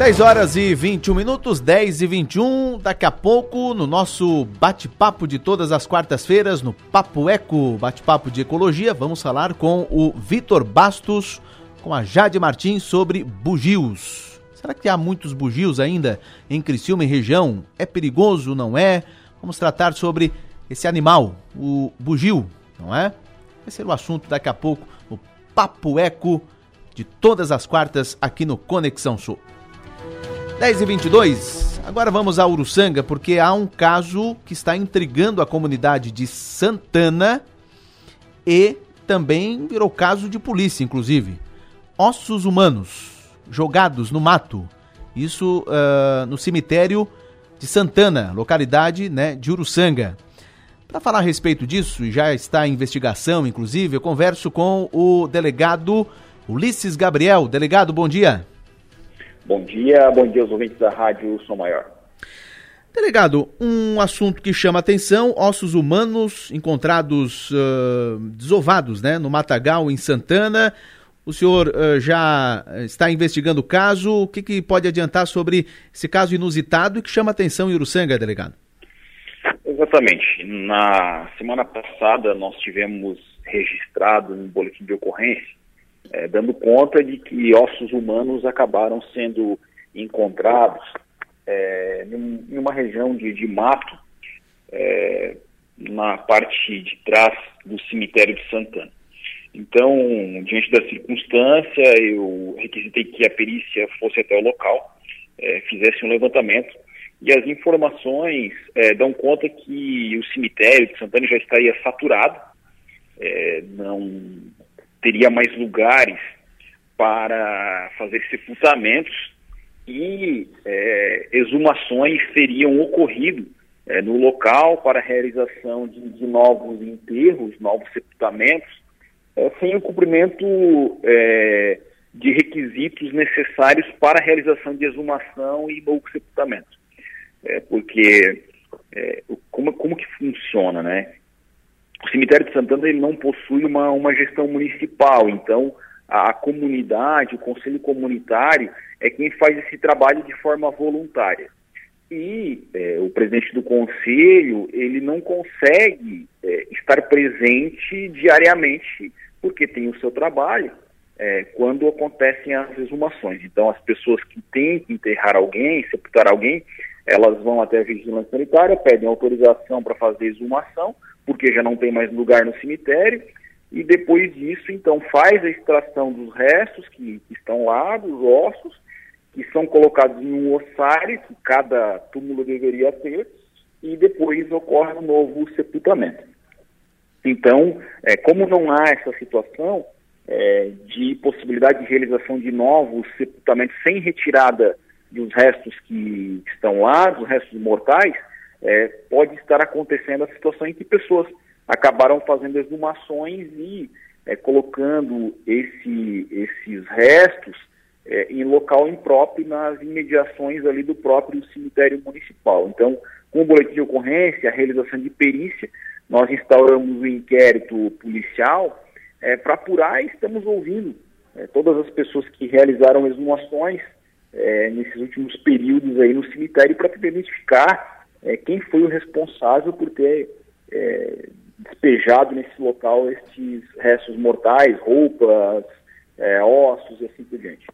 10 horas e 21 minutos, 10 e 21. Daqui a pouco, no nosso bate-papo de todas as quartas-feiras, no Papo Eco, bate-papo de ecologia, vamos falar com o Vitor Bastos, com a Jade Martins sobre bugios. Será que há muitos bugios ainda em Criciúma e região? É perigoso, não é? Vamos tratar sobre esse animal, o bugio, não é? Vai ser o assunto daqui a pouco no Papo Eco de todas as quartas aqui no Conexão Sul. 10 e 22 agora vamos a Uruçanga, porque há um caso que está intrigando a comunidade de Santana e também virou caso de polícia, inclusive. Ossos humanos jogados no mato, isso uh, no cemitério de Santana, localidade né, de Uruçanga. Para falar a respeito disso, e já está em investigação, inclusive, eu converso com o delegado Ulisses Gabriel. Delegado, bom dia. Bom dia, bom dia aos ouvintes da Rádio Som Maior. Delegado, um assunto que chama atenção: ossos humanos encontrados uh, desovados né, no Matagal, em Santana. O senhor uh, já está investigando o caso. O que, que, pode adiantar sobre esse caso inusitado e que chama atenção em Uruçanga, delegado? Exatamente. Na semana passada, nós tivemos registrado um boletim de ocorrência é, dando conta de que ossos humanos acabaram sendo encontrados é, em uma região de, de mato, é, na parte de trás do cemitério de Santana. Então, diante da circunstância, eu requisitei que a perícia fosse até o local, é, fizesse um levantamento, e as informações é, dão conta que o cemitério de Santana já estaria saturado, é, não teria mais lugares para fazer sepultamentos e é, exumações seriam ocorrido é, no local para a realização de, de, novos enterros, novos sepultamentos, é, sem o cumprimento é, de requisitos necessários para a realização de exumação e novo sepultamento. É, porque é, como, como que funciona, né? O cemitério de Santana ele não possui uma, uma gestão municipal, então a, a comunidade, o conselho comunitário é quem faz esse trabalho de forma voluntária. E é, o presidente do conselho ele não consegue é, estar presente diariamente porque tem o seu trabalho é, quando acontecem as exumações. Então as pessoas que têm que enterrar alguém, sepultar alguém, elas vão até a vigilância sanitária, pedem autorização para fazer exumação porque já não tem mais lugar no cemitério, e depois disso, então, faz a extração dos restos que, que estão lá, dos ossos, que são colocados em um ossário, que cada túmulo deveria ter, e depois ocorre um novo sepultamento. Então, é, como não há essa situação é, de possibilidade de realização de novos sepultamentos sem retirada dos restos que estão lá, dos restos mortais, é, pode estar acontecendo a situação em que pessoas acabaram fazendo exumações e é, colocando esse, esses restos é, em local impróprio nas imediações ali do próprio cemitério municipal. Então, com o boletim de ocorrência, a realização de perícia, nós instauramos o um inquérito policial é, para apurar e estamos ouvindo é, todas as pessoas que realizaram exumações é, nesses últimos períodos aí no cemitério para identificar é, quem foi o responsável por ter é, despejado nesse local estes restos mortais, roupas, é, ossos e assim por diante.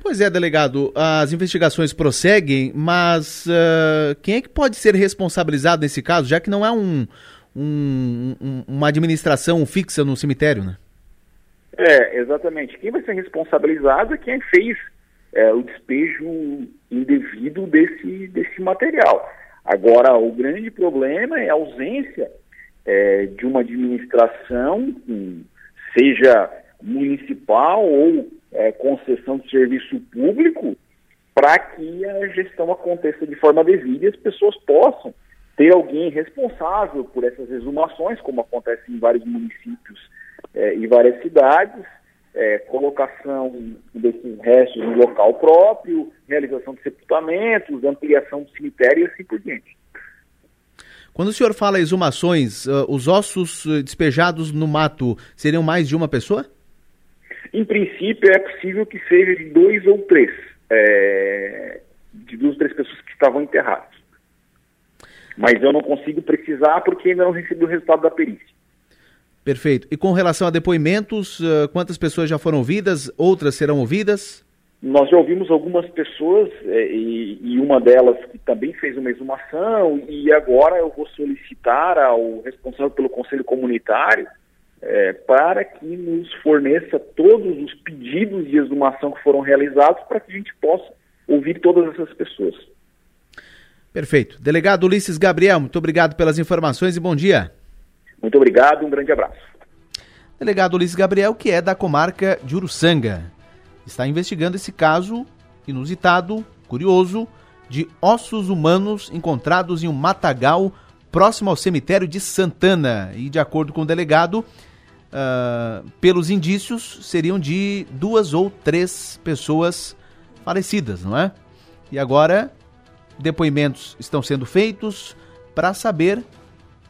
Pois é, delegado, as investigações prosseguem, mas uh, quem é que pode ser responsabilizado nesse caso, já que não é um, um, um, uma administração fixa no cemitério, né? É, exatamente. Quem vai ser responsabilizado é quem fez é, o despejo indevido desse, desse material. Agora, o grande problema é a ausência é, de uma administração, seja municipal ou é, concessão de serviço público, para que a gestão aconteça de forma devida e as pessoas possam ter alguém responsável por essas exumações, como acontece em vários municípios é, e várias cidades, é, colocação desses restos no local próprio, realização de sepultamentos, ampliação do cemitério e assim por diante. Quando o senhor fala exumações, uh, os ossos uh, despejados no mato seriam mais de uma pessoa? Em princípio, é possível que seja de dois ou três, é, de duas ou três pessoas que estavam enterradas. Mas eu não consigo precisar porque ainda não recebi o resultado da perícia. Perfeito. E com relação a depoimentos, uh, quantas pessoas já foram ouvidas? Outras serão ouvidas? Nós já ouvimos algumas pessoas é, e, e, uma delas que também fez uma exumação e agora eu vou solicitar ao responsável pelo Conselho Comunitário é, para que nos forneça todos os pedidos de exumação que foram realizados para que a gente possa ouvir todas essas pessoas. Perfeito. Delegado Ulisses Gabriel, muito obrigado pelas informações e bom dia. Muito obrigado, um grande abraço. Delegado Ulisses Gabriel, que é da comarca de Uruçanga, está investigando esse caso inusitado, curioso, de ossos humanos encontrados em um matagal próximo ao cemitério de Santana. E, de acordo com o delegado, uh, pelos indícios, seriam de duas ou três pessoas falecidas, não é? E agora, depoimentos estão sendo feitos para saber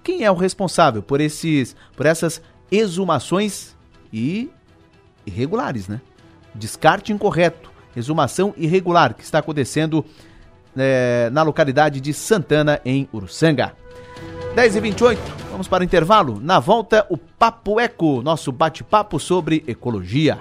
quem é o responsável por esses, por essas exumações e irregulares, né? Descarte incorreto, exumação irregular que está acontecendo é, na localidade de Santana, em Uruçanga. 10 e 28 vamos para o intervalo. Na volta, o Papo Eco, nosso bate-papo sobre ecologia.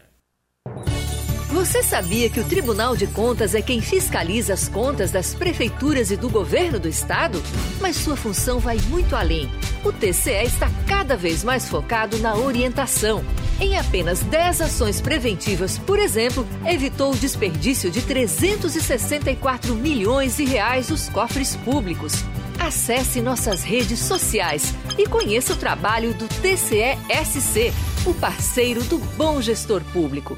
Você sabia que o Tribunal de Contas é quem fiscaliza as contas das prefeituras e do governo do estado? Mas sua função vai muito além. O TCE está cada vez mais focado na orientação. Em apenas 10 ações preventivas, por exemplo, evitou o desperdício de 364 milhões de reais dos cofres públicos. Acesse nossas redes sociais e conheça o trabalho do TCE-SC, o parceiro do bom gestor público.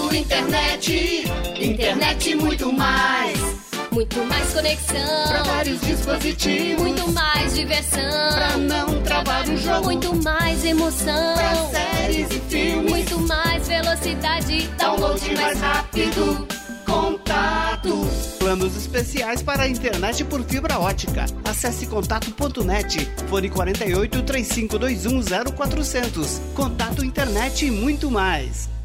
internet, internet muito mais. Muito mais conexão. Pra vários dispositivos. Muito mais diversão. Pra não travar o jogo. Muito mais emoção. Pra séries e filmes. Muito mais velocidade. Download mais rápido. Contato. Planos especiais para a internet por fibra ótica. Acesse contato.net. Fone 48 3521 0400. Contato internet e muito mais.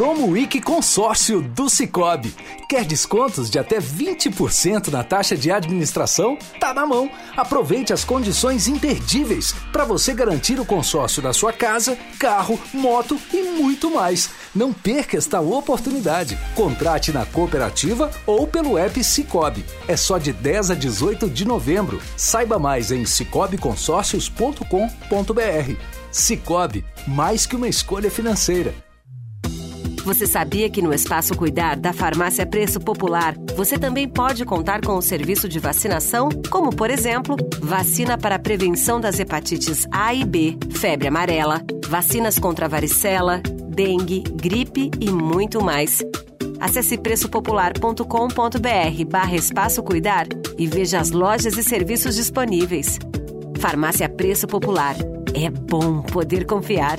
Promo Week Consórcio do Cicobi. Quer descontos de até 20% na taxa de administração? Tá na mão. Aproveite as condições imperdíveis para você garantir o consórcio da sua casa, carro, moto e muito mais. Não perca esta oportunidade. Contrate na cooperativa ou pelo app Cicobi. É só de 10 a 18 de novembro. Saiba mais em cicobiconsórcios.com.br. Cicobi, mais que uma escolha financeira. Você sabia que no Espaço Cuidar da Farmácia Preço Popular você também pode contar com o serviço de vacinação, como por exemplo, vacina para prevenção das hepatites A e B, febre amarela, vacinas contra varicela, dengue, gripe e muito mais. Acesse preçopopular.com.br barra Espaço Cuidar e veja as lojas e serviços disponíveis. Farmácia Preço Popular. É bom poder confiar.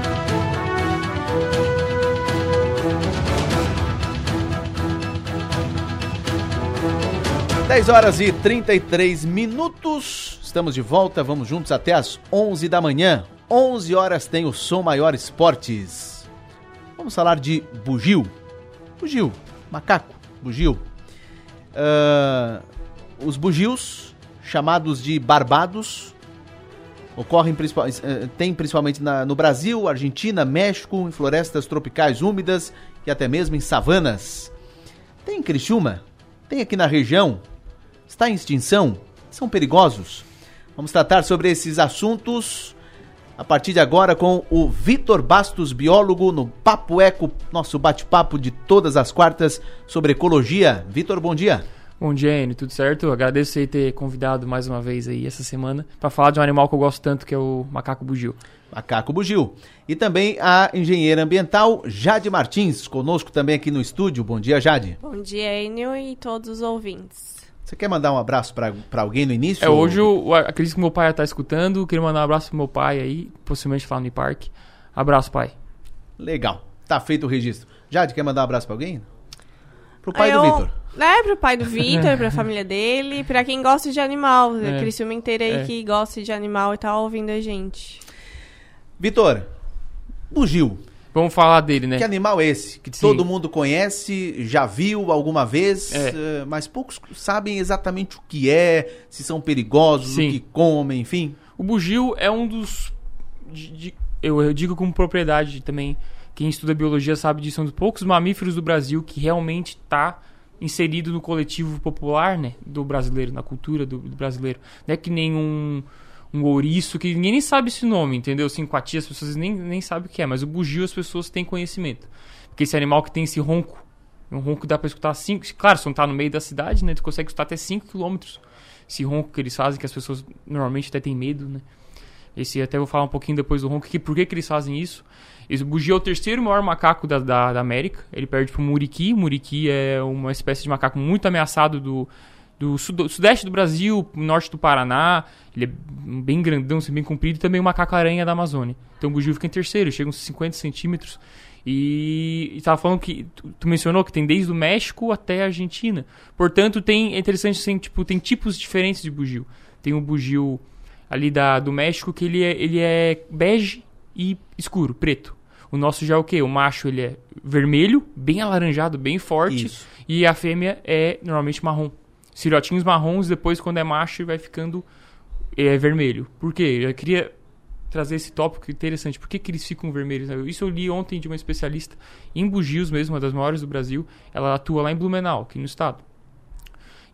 10 horas e 33 minutos. Estamos de volta, vamos juntos até as 11 da manhã. 11 horas tem o Som Maior Esportes. Vamos falar de bugio. Bugio, macaco, bugio. Uh, os bugios, chamados de barbados, ocorrem eh, tem principalmente na, no Brasil, Argentina, México, em florestas tropicais úmidas e até mesmo em savanas. Tem em Criciúma, tem aqui na região, está em extinção? São perigosos? Vamos tratar sobre esses assuntos a partir de agora com o Vitor Bastos, biólogo, no Papo Eco, nosso bate-papo de todas as quartas sobre ecologia. Vitor, bom dia. Bom dia, Enio, tudo certo? Agradeço você ter convidado mais uma vez aí essa semana para falar de um animal que eu gosto tanto, que é o macaco bugio. Macaco bugio. E também a engenheira ambiental Jade Martins, conosco também aqui no estúdio. Bom dia, Jade. Bom dia, Enio e todos os ouvintes. Você quer mandar um abraço para alguém no início? É, hoje eu acredito que meu pai está escutando. Queria mandar um abraço pro meu pai aí, possivelmente lá no parque. Abraço, pai. Legal. Tá feito o registro. Jade, quer mandar um abraço para alguém? Pro pai eu, do Vitor. É, pro pai do Vitor, pra família dele, pra quem gosta de animal. É. Criciúma inteira aí é. que gosta de animal e tá ouvindo a gente. Vitor, bugio. Vamos falar dele, né? Que animal é esse? Que Sim. todo mundo conhece, já viu alguma vez, é. uh, mas poucos sabem exatamente o que é, se são perigosos, Sim. o que comem, enfim. O bugio é um dos. Eu, digo com propriedade também. Quem estuda biologia sabe disso, é um dos poucos mamíferos do Brasil que realmente está inserido no coletivo popular, né? Do brasileiro, na cultura do, do brasileiro. Não é que nenhum um ouriço, que ninguém nem sabe esse nome, entendeu? Simpatia, as pessoas nem, nem sabem o que é, mas o bugio as pessoas têm conhecimento. Porque esse animal que tem esse ronco, um ronco dá pra escutar 5. Claro, se não tá no meio da cidade, né? Tu consegue escutar até 5 km. Esse ronco que eles fazem, que as pessoas normalmente até têm medo, né? Esse até vou falar um pouquinho depois do ronco, que, por que, que eles fazem isso. Esse bugio é o terceiro maior macaco da, da, da América. Ele perde pro muriqui. Muriqui é uma espécie de macaco muito ameaçado do, do sudeste do Brasil, norte do Paraná. Ele é bem grandão, assim, bem comprido. E também o macaco-aranha da Amazônia. Então o bugio fica em terceiro, chega uns 50 centímetros. E estava falando que tu, tu, mencionou que tem desde o México até a Argentina. Portanto, tem é interessante assim, tipo, tem tipos diferentes de bugio. Tem o bugio ali da, do México que ele é, ele é bege e escuro, preto. O nosso já é o quê? O macho ele é vermelho, bem alaranjado, bem forte, Isso. e a fêmea é normalmente marrom. Filhotinhos marrons, depois quando é macho vai ficando é vermelho. Por quê? Eu queria trazer esse tópico interessante. Por que, que eles ficam vermelhos? Isso eu li ontem de uma especialista em bugios mesmo, uma das maiores do Brasil. Ela atua lá em Blumenau, aqui no estado.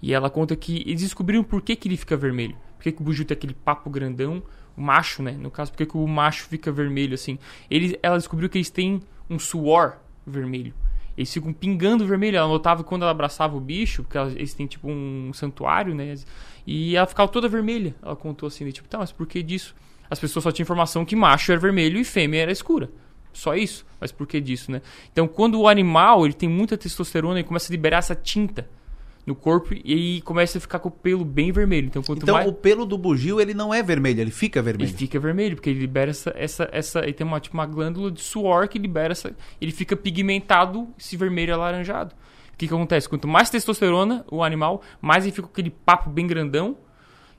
E ela conta que eles descobriram por que, que ele fica vermelho. Por que, que o bugio tem aquele papo grandão, o macho, né? No caso, por que, que o macho fica vermelho assim? Eles, ela descobriu que eles têm um suor vermelho. Eles ficam pingando vermelho. Ela notava quando ela abraçava o bicho, porque eles têm tipo um santuário, né? E ela ficava toda vermelha. Ela contou assim, tipo, tá, mas por que disso? as pessoas só tinham informação que macho era vermelho e fêmea era escura. Só isso. Mas por que disso, né? Então, quando o animal ele tem muita testosterona, ele começa a liberar essa tinta no corpo e começa a ficar com o pelo bem vermelho. Então, quanto então mais... o pelo do bugio ele não é vermelho, ele fica vermelho. Ele fica vermelho porque ele libera essa, essa, essa ele tem uma tipo uma glândula de suor que libera essa, ele fica pigmentado, esse vermelho alaranjado. O que, que acontece? Quanto mais testosterona o animal, mais ele fica com aquele papo bem grandão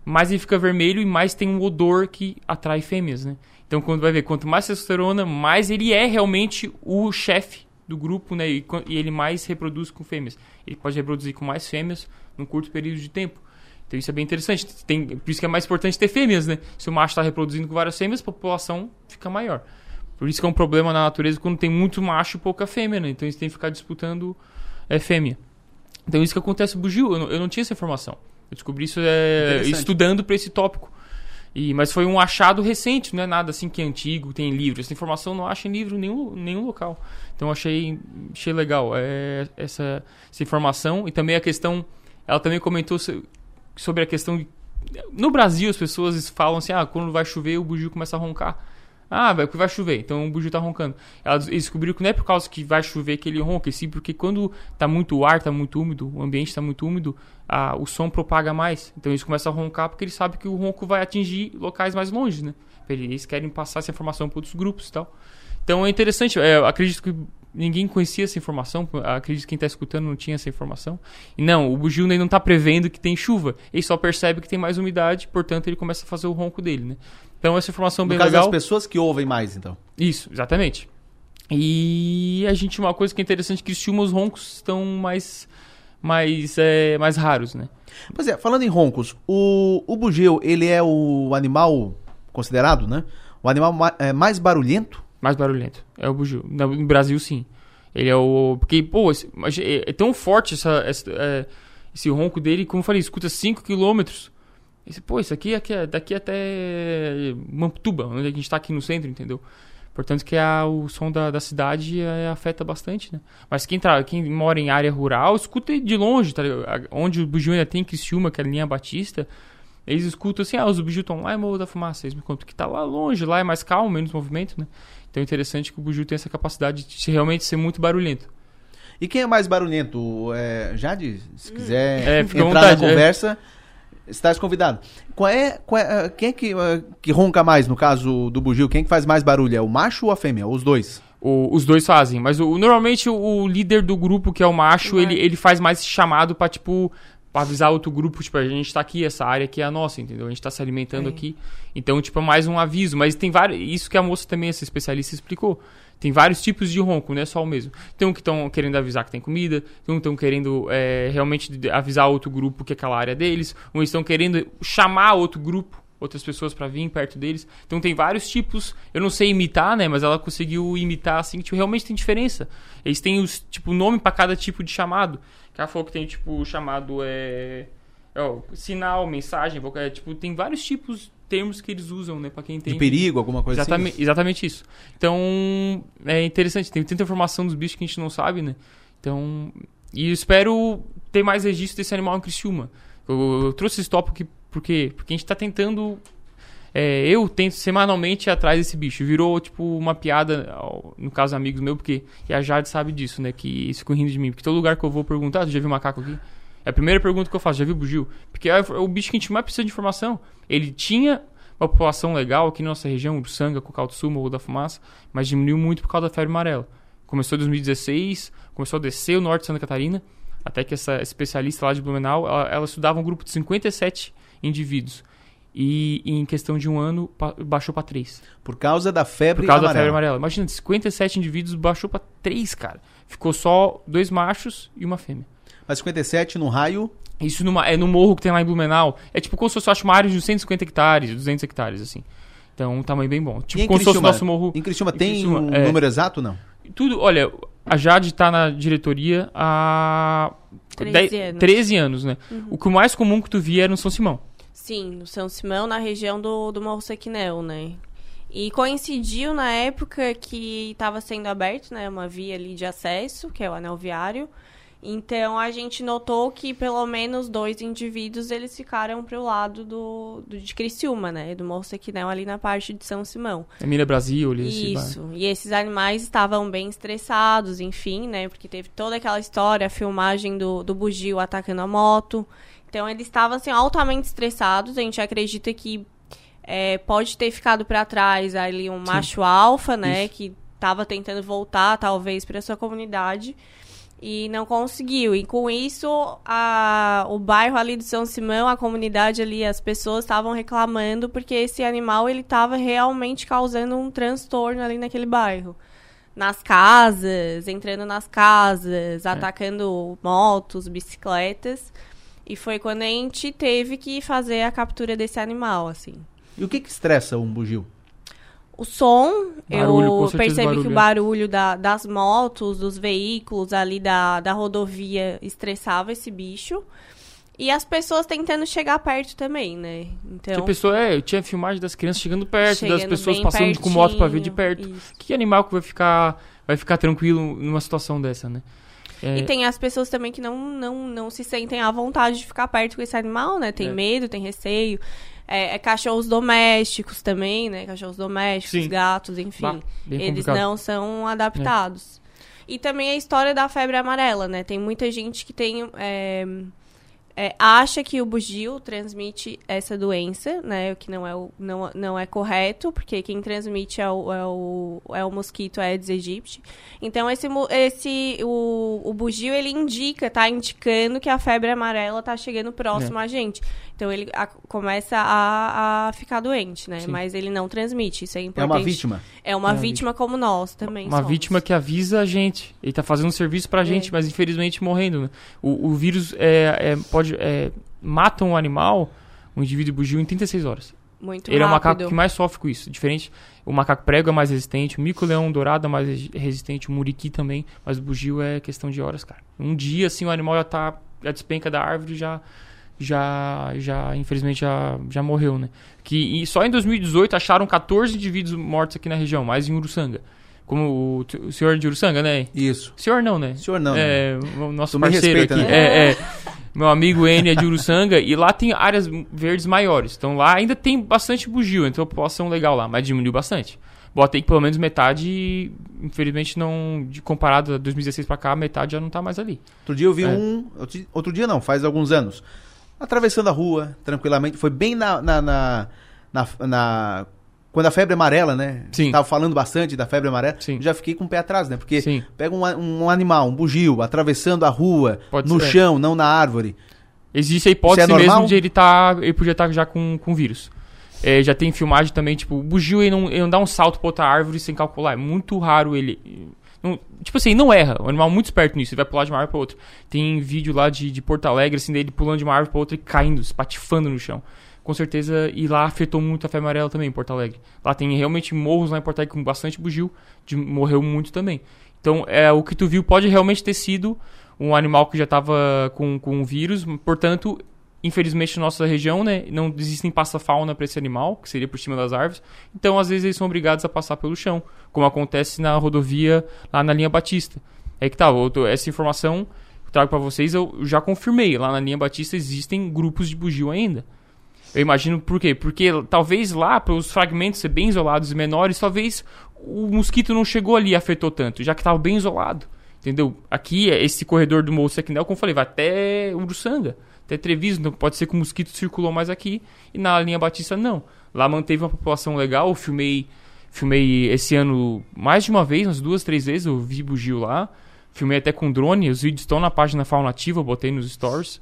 mais ele fica vermelho e mais tem um odor que atrai fêmeas, né? Então, quando vai ver, quanto mais testosterona, mais ele é realmente o chefe do grupo, né? E, e, ele mais reproduz com fêmeas. Ele pode reproduzir com mais fêmeas num curto período de tempo. Então, isso é bem interessante. Tem, por isso que é mais importante ter fêmeas, né? Se o macho está reproduzindo com várias fêmeas, a população fica maior. Por isso que é um problema na natureza quando tem muito macho e pouca fêmea, né? Então, eles têm que ficar disputando é, fêmea. Então, isso que acontece no bugio. Eu não, eu não tinha essa informação. Eu descobri isso é, estudando para esse tópico. E, mas foi um achado recente, não é nada assim que é antigo, tem livro. Essa informação não acha em livro nenhum, nenhum local. Então achei, achei legal é, essa, essa informação. E também a questão. Ela também comentou sobre a questão. De, no Brasil, as pessoas falam assim: ah, quando vai chover, o bugio começa a roncar. Ah, vai, vai chover, então o bugio tá roncando. Eles descobriram que não é por causa que vai chover que ele ronca, sim porque quando tá muito ar, tá muito úmido, o ambiente tá muito úmido, o som propaga mais. Então eles começam a roncar porque eles sabem que o ronco vai atingir locais mais longe, né? Eles querem passar essa informação para outros grupos e tal. Então é interessante, é, acredito que ninguém conhecia essa informação, acredito que quem está escutando não tinha essa informação. E não, o bugio não está prevendo que tem chuva, ele só percebe que tem mais umidade, portanto ele começa a fazer o ronco dele, né? Então essa informação no bem caso legal. das pessoas que ouvem mais, então. Isso, exatamente. E a gente uma coisa que é interessante que os roncos estão mais mais é, mais raros, né? Pois é, falando em roncos, o, o bugio, ele é o animal considerado, né? O animal ma é, mais barulhento? Mais barulhento. É o bugio. No Brasil, sim. Ele é o. Porque, pô, é, é tão forte essa, essa é, esse ronco dele, como eu falei, escuta 5 quilômetros. Esse, pô, isso aqui, aqui é daqui até Mamptuba, onde a gente está aqui no centro, entendeu? Portanto, que a, o som da, da cidade é, afeta bastante, né? Mas quem, tra, quem mora em área rural, escuta de longe, tá Onde o bugio ainda tem Criciúma, que é a linha Batista, eles escutam assim, ah, os bugios estão lá em Morro da Fumaça. Eles me contam que tá lá longe, lá é mais calmo, menos movimento, né? Então é interessante que o bugio tem essa capacidade de realmente ser muito barulhento. E quem é mais barulhento? É, Jade, se quiser é, entrar vontade, na é. conversa... É Estás convidado. Qual é, qual é, eh, quem é que, uh, que ronca mais, no caso do bugio? Quem é que faz mais barulho? É o macho ou a fêmea? Ou os dois? O, os dois fazem, mas o, normalmente o, o, líder do grupo, que é o macho, ele, ele faz mais chamado pra, tipo, pra avisar outro grupo, tipo, a gente tá aqui, essa área aqui é a nossa, entendeu? A gente tá se alimentando Sim. aqui. Então, tipo, é mais um aviso. Mas tem vários. Isso que a moça também, essa especialista, explicou. Tem vários tipos de ronco, não é só o mesmo. Tem um que estão querendo avisar que tem comida, tem um que estão querendo é, realmente avisar outro grupo que é aquela área deles, um estão querendo chamar outro grupo, outras pessoas para vir perto deles. Então tem vários tipos. Eu não sei imitar, né, mas ela conseguiu imitar assim, tipo, realmente tem diferença. Eles têm os tipo nome para cada tipo de chamado. Que ela falou que tem tipo chamado é, é sinal, mensagem, é, tipo, tem vários tipos termos que eles usam, né? Pra quem tem. De perigo, alguma coisa exatamente, assim. Exatamente isso. Então, é interessante. Tem tanta informação dos bichos que a gente não sabe, né? Então. E eu espero ter mais registro desse animal em Criciúma. Eu, eu trouxe esse tópico porque, porque a gente tá tentando é, eu tento semanalmente ir atrás desse bicho. Virou, tipo, uma piada, no caso, amigos meus, porque e a Jade sabe disso, né? Que eles ficam rindo de mim. Porque todo lugar que eu vou perguntar, tu já viu macaco aqui? É a primeira pergunta que eu faço, já viu bugio? Porque é o bicho que a gente mais precisa de informação. Ele tinha uma população legal aqui na nossa região, Uruçanga, Cocal do Sul, Morro da Fumaça, mas diminuiu muito por causa da febre amarela. Começou em 2016, começou a descer o norte de Santa Catarina, até que essa especialista lá de Blumenau, ela, ela estudava um grupo de 57 indivíduos. E, e em questão de um ano pa, baixou para 3. Por causa da febre Por causa amarela. da febre amarela. Imagina, 57 indivíduos baixou para 3, cara. Ficou só dois machos e uma fêmea. Mas 57 no raio. Isso numa, é no morro que tem lá em Blumenau. É tipo como se fosse uma área de 150 hectares, 200 hectares, assim. Então, um tamanho bem bom. Tipo, como se fosse o nosso morro. Em Criciúma tem o um é, número exato, não? Tudo, olha, a Jade tá na diretoria há 13 anos. 13 anos, né? Uhum. O que o mais comum que tu via era no São Simão. Sim, no São Simão, na região do, do Morro Sequinel, né? E coincidiu na época que estava sendo aberto, né, uma via ali de acesso, que é o anel viário. Então a gente notou que pelo menos dois indivíduos eles ficaram pro lado do, do de Criciúma, né? Do Morro Sequinel ali na parte de São Simão. Emília Brasil, ali Isso. E esses animais estavam bem estressados, enfim, né? Porque teve toda aquela história, a filmagem do, do bugio atacando a moto. Então eles estavam assim altamente estressados. A gente acredita que é, pode ter ficado para trás ali um macho alfa, né? Isso. Que estava tentando voltar, talvez, para sua comunidade e não conseguiu. E com isso, a, o bairro ali do São Simão, a comunidade ali, as pessoas estavam reclamando porque esse animal ele estava realmente causando um transtorno ali naquele bairro. Nas casas, entrando nas casas, é. atacando motos, bicicletas. E foi quando a gente teve que fazer a captura desse animal, assim. E o que que estressa um bugio? O som, barulho, eu percebi barulho. que o barulho da, das motos, dos veículos ali da, da rodovia estressava esse bicho. E as pessoas tentando chegar perto também, né? Então. pessoa, é, eu tinha filmagem das crianças chegando perto, chegando das pessoas passando pertinho, com moto para ver de perto. Isso. Que animal que vai ficar, vai ficar tranquilo numa situação dessa, né? É... E tem as pessoas também que não, não, não se sentem à vontade de ficar perto com esse animal, né? Tem é. medo, tem receio. É, é, cachorros domésticos também, né? Cachorros domésticos, Sim. gatos, enfim. Bah, eles complicado. não são adaptados. É. E também a história da febre amarela, né? Tem muita gente que tem é, é, acha que o bugio transmite essa doença, né? O que não é, o, não, não é correto, porque quem transmite é o, é o, é o mosquito Aedes aegypti. Então, esse, esse o, o bugio, ele indica, tá indicando que a febre amarela tá chegando próximo é. a gente. Então, ele a, começa a, a ficar doente, né? Sim. Mas ele não transmite, isso é importante. É uma vítima. É uma é vítima como nós também Uma somos. vítima que avisa a gente. Ele tá fazendo um serviço pra gente, é. mas infelizmente morrendo. Né? O, o vírus é, é pode é, matam um animal, um indivíduo bugio, em 36 horas. Muito Ele rápido. é o macaco que mais sofre com isso. Diferente, o macaco prego é mais resistente, o mico-leão dourado é mais resistente, o muriqui também, mas o bugio é questão de horas, cara. Um dia, assim, o animal já tá, já despenca da árvore, já já, já infelizmente, já, já morreu, né? Que, e só em 2018 acharam 14 indivíduos mortos aqui na região, mais em Uruçanga. Como o, o senhor de Uruçanga, né? Isso. Senhor não, né? Senhor não. É, né? o nosso tu parceiro respeita, aqui. Né? É, é. Meu amigo N é de Uruçanga e lá tem áreas verdes maiores. Então lá ainda tem bastante bugio, então a população legal lá, mas diminuiu bastante. Botei que pelo menos metade, infelizmente não, de comparado a 2016 para cá, metade já não tá mais ali. Outro dia eu vi é. um, outro dia não, faz alguns anos, atravessando a rua, tranquilamente, foi bem na, na, na, na, na quando a febre amarela, né? Sim. Tava falando bastante da febre amarela. Sim. Já fiquei com o pé atrás, né? Porque Sim. pega um, um, animal, um bugio, atravessando a rua, Pode no ser. chão, não na árvore. Existe a hipótese é mesmo de ele tá, ele podia estar tá já com, com vírus. É, já tem filmagem também, tipo, o bugio ele não, ele não dá um salto pra outra árvore sem calcular. É muito raro ele. Não, tipo assim, não erra. O animal é muito esperto nisso. Ele vai pular de uma árvore pra outra. Tem vídeo lá de, de Porto Alegre, assim, dele pulando de uma árvore pra outra e caindo, espatifando no chão com certeza, e lá afetou muito a febre amarela também em Porto Alegre. Lá tem realmente morros lá em Porto Alegre com bastante bugio, de, morreu muito também. Então, é, o que tu viu pode realmente ter sido um animal que já estava com, com um vírus, portanto, infelizmente na nossa região, né, não existem passa-fauna para esse animal, que seria por cima das árvores, então às vezes eles são obrigados a passar pelo chão, como acontece na rodovia lá na linha Batista. É que tá, essa informação que eu trago para vocês eu já confirmei, lá na linha Batista existem grupos de bugio ainda. Eu imagino por quê? Porque talvez lá, pelos fragmentos ser bem isolados e menores, talvez o mosquito não chegou ali e afetou tanto, já que estava bem isolado. Entendeu? Aqui, esse corredor do Morro Sequinel, como eu falei, vai até Uruçanga, até Treviso. Então pode ser que o mosquito circulou mais aqui e na linha Batista não. Lá manteve uma população legal. Eu filmei, filmei esse ano mais de uma vez, umas duas, três vezes. Eu vi bugio lá. Filmei até com drone. Os vídeos estão na página Fauna Ativa, eu botei nos stories.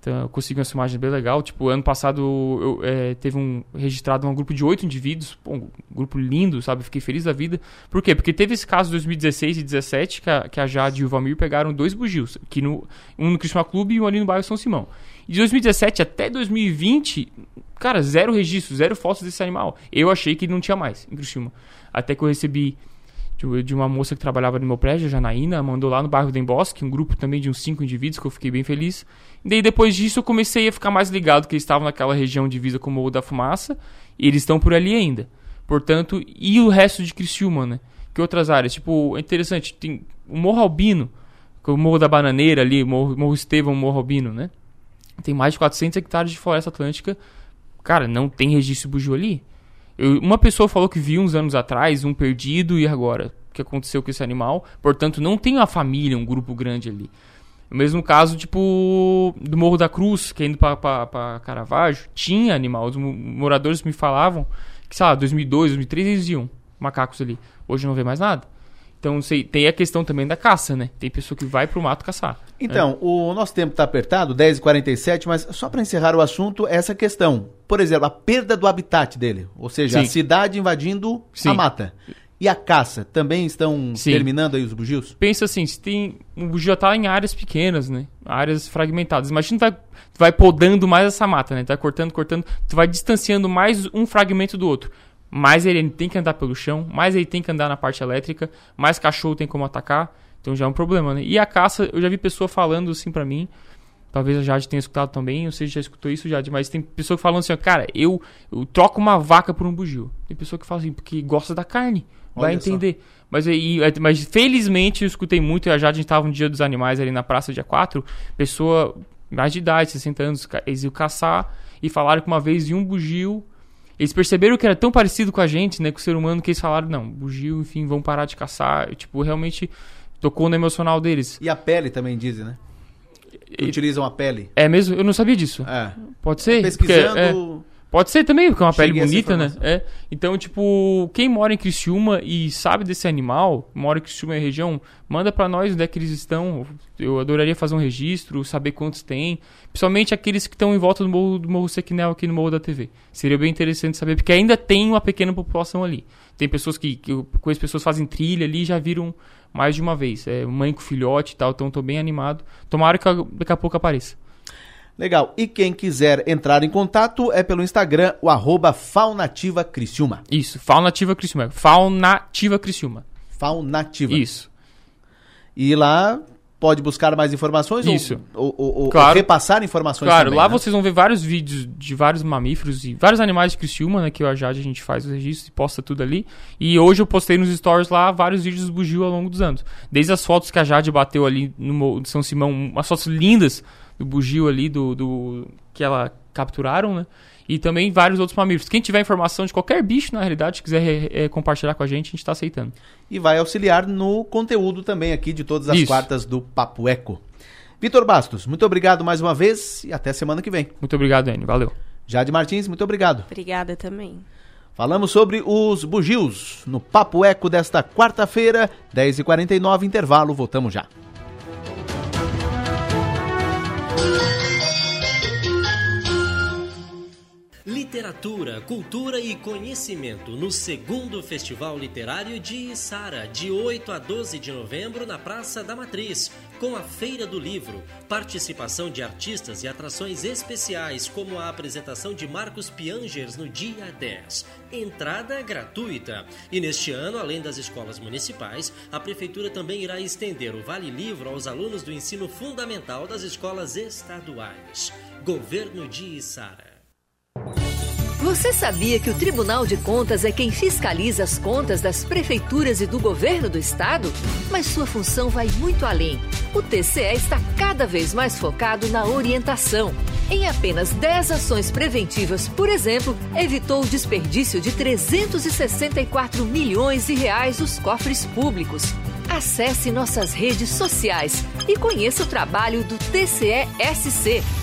Então, eu consegui uma filmagem bem legal. Tipo, ano passado eu, é, teve um registrado um grupo de oito indivíduos. Pô, um grupo lindo, sabe? Fiquei feliz da vida. Por quê? Porque teve esse caso em 2016 e 2017 que a, que a Jade e o Valmir pegaram dois bugios. Que no, um no Crisma Clube e um ali no bairro São Simão. E de 2017 até 2020, cara, zero registro, zero fotos desse animal. Eu achei que não tinha mais em Criciúma. Até que eu recebi de uma moça que trabalhava no meu prédio, a Janaína, mandou lá no bairro do Embosque, um grupo também de uns cinco indivíduos, que eu fiquei bem feliz. E daí depois disso eu comecei a ficar mais ligado que eles estavam naquela região divisa com o Morro da Fumaça, e eles estão por ali ainda. Portanto, e o resto de Criciúma, né? Que outras áreas? Tipo, é interessante, tem o Morro Albino, é o Morro da Bananeira ali, Morro, Morro Estevão, Morro Albino, né? Tem mais de 400 hectares de floresta atlântica. Cara, não tem registro bugio ali. Eu, uma pessoa falou que viu uns anos atrás um perdido e agora o que aconteceu com esse animal. Portanto, não tem uma família, um grupo grande ali. O mesmo caso, tipo, do Morro da Cruz, que é indo para Caravaggio, tinha animal. Os moradores me falavam que, sei lá, 2002, 2003 eles iam macacos ali. Hoje não vê mais nada. Então, sei, tem a questão também da caça, né? Tem pessoa que vai pro mato caçar. Então, né? o nosso tempo está apertado, 10h47, mas só para encerrar o assunto, essa questão. Por exemplo, a perda do habitat dele. Ou seja, Sim. a cidade invadindo Sim. a mata. E a caça, também estão Sim. terminando aí os bugios? Pensa assim, se tem. O bugio tá em áreas pequenas, né? Áreas fragmentadas. Imagina tu vai, tu vai podando mais essa mata, né? Tu vai cortando, cortando, tu vai distanciando mais um fragmento do outro mais ele tem que andar pelo chão, mais ele tem que andar na parte elétrica, mais cachorro tem como atacar, então já é um problema, né? E a caça, eu já vi pessoa falando assim para mim, talvez a Jade tenha escutado também, não sei se já escutou isso, Jade, mas tem pessoa falando assim, cara, eu, eu troco uma vaca por um bugio. Tem pessoa que fala assim, porque gosta da carne, vai Olha entender. Mas, e, mas felizmente eu escutei muito, e a Jade estava no Dia dos Animais ali na praça dia 4, pessoa mais de idade, 60 anos, eles iam caçar e falaram que uma vez viu um bugio eles perceberam que era tão parecido com a gente, né, com o ser humano, que eles falaram, não, bugio, enfim, vão parar de caçar. Tipo, realmente tocou no emocional deles. E a pele também dizem, né? E, Utilizam a pele. É mesmo? Eu não sabia disso. É. Pode ser? Pesquisando... Porque, é, Pode ser também, porque é uma Cheguei pele bonita, né? É. Então, tipo, quem mora em Criciúma e sabe desse animal, mora em Criciúma e região, manda para nós onde é que eles estão. Eu adoraria fazer um registro, saber quantos tem. Principalmente aqueles que estão em volta do Morro, do Morro Sequinel aqui no Morro da TV. Seria bem interessante saber, porque ainda tem uma pequena população ali. Tem pessoas que, que eu conheço pessoas fazem trilha ali e já viram mais de uma vez. É mãe com filhote e tal, então tô bem animado. Tomara que daqui a pouco apareça. Legal. E quem quiser entrar em contato é pelo Instagram, o arroba Faunativa Criciúma. Isso, Faunativa Criciúma. Faunativa Criciúma. Faunativa. Isso. E lá pode buscar mais informações Isso. Ou, ou, ou, claro. ou repassar informações Claro, também, lá né? vocês vão ver vários vídeos de vários mamíferos e vários animais de Criciúma, né? Que a Jade a gente faz os registros e posta tudo ali. E hoje eu postei nos stories lá vários vídeos do bugio ao longo dos anos. Desde as fotos que a Jade bateu ali no São Simão, umas fotos lindas do bugio ali, do, do que ela capturaram, né? E também vários outros mamíferos. Quem tiver informação de qualquer bicho, na realidade, quiser é, compartilhar com a gente, a gente está aceitando. E vai auxiliar no conteúdo também aqui de todas as Isso. quartas do Papo Eco. Vitor Bastos, muito obrigado mais uma vez e até semana que vem. Muito obrigado, Enio. Valeu. Jade Martins, muito obrigado. Obrigada também. Falamos sobre os bugios no Papo Eco desta quarta-feira, 10h49, intervalo, voltamos já. Literatura, cultura e conhecimento no segundo Festival Literário de Sara, de 8 a 12 de novembro, na Praça da Matriz, com a Feira do Livro, participação de artistas e atrações especiais, como a apresentação de Marcos Piangers no dia 10. Entrada gratuita. E neste ano, além das escolas municipais, a Prefeitura também irá estender o Vale Livro aos alunos do ensino fundamental das escolas estaduais. Governo de Sara. Você sabia que o Tribunal de Contas é quem fiscaliza as contas das prefeituras e do governo do estado? Mas sua função vai muito além. O TCE está cada vez mais focado na orientação Em apenas 10 ações preventivas, por exemplo, evitou o desperdício de 364 milhões de reais dos cofres públicos. Acesse nossas redes sociais e conheça o trabalho do TCE-SC,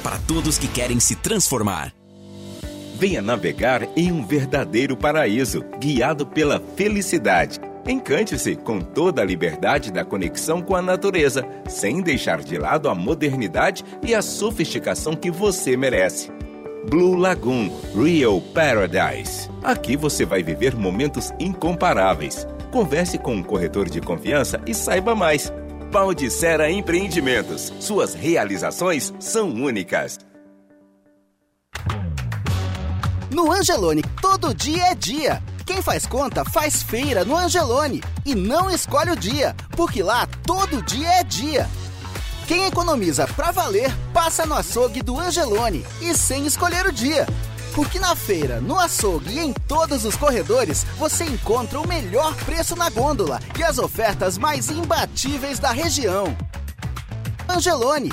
para todos que querem se transformar. Venha navegar em um verdadeiro paraíso, guiado pela felicidade. Encante-se com toda a liberdade da conexão com a natureza, sem deixar de lado a modernidade e a sofisticação que você merece. Blue Lagoon Real Paradise. Aqui você vai viver momentos incomparáveis. Converse com um corretor de confiança e saiba mais. Baldicera Empreendimentos. Suas realizações são únicas. No Angelone, todo dia é dia. Quem faz conta faz feira no Angelone e não escolhe o dia, porque lá todo dia é dia. Quem economiza pra valer passa no açougue do Angelone e sem escolher o dia. Porque na feira, no açougue e em todos os corredores você encontra o melhor preço na gôndola e as ofertas mais imbatíveis da região. Angelone,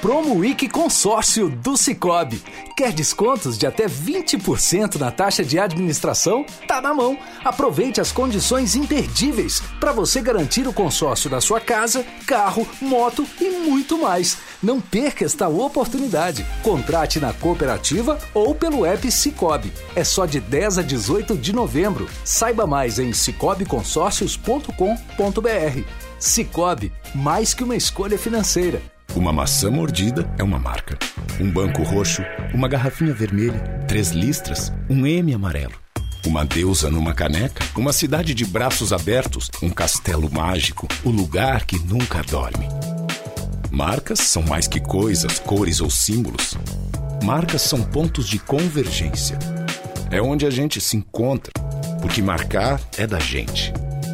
Promo Week Consórcio do Cicobi. Quer descontos de até 20% na taxa de administração? Tá na mão. Aproveite as condições imperdíveis para você garantir o consórcio da sua casa, carro, moto e muito mais. Não perca esta oportunidade. Contrate na cooperativa ou pelo app Cicobi. É só de 10 a 18 de novembro. Saiba mais em cicobiconsórcios.com.br. Cicobi, mais que uma escolha financeira. Uma maçã mordida é uma marca. Um banco roxo, uma garrafinha vermelha, três listras, um M amarelo. Uma deusa numa caneca, uma cidade de braços abertos, um castelo mágico, o lugar que nunca dorme. Marcas são mais que coisas, cores ou símbolos. Marcas são pontos de convergência. É onde a gente se encontra, porque marcar é da gente.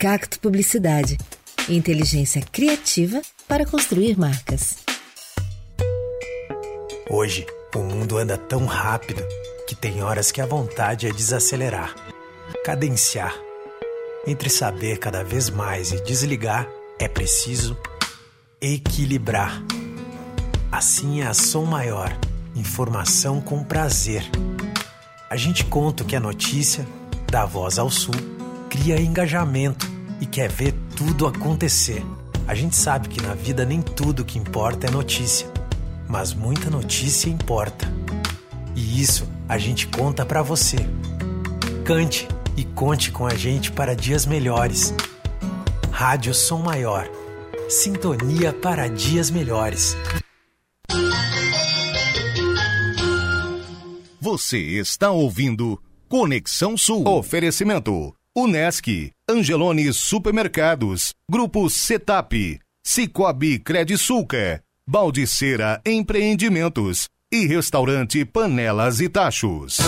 Cacto Publicidade. Inteligência criativa para construir marcas. Hoje, o mundo anda tão rápido que tem horas que a vontade é desacelerar, cadenciar. Entre saber cada vez mais e desligar, é preciso equilibrar. Assim é a Som Maior, informação com prazer. A gente conta o que é notícia, dá voz ao sul, cria engajamento e quer ver tudo acontecer. A gente sabe que na vida nem tudo que importa é notícia, mas muita notícia importa. E isso a gente conta para você. Cante e conte com a gente para dias melhores. Rádio Som Maior. Sintonia para dias melhores. Você está ouvindo Conexão Sul. Oferecimento Unesc, Angelone Supermercados, Grupo Setap, Cicobi Credisulca, Baldiceira Empreendimentos e Restaurante Panelas e Tachos.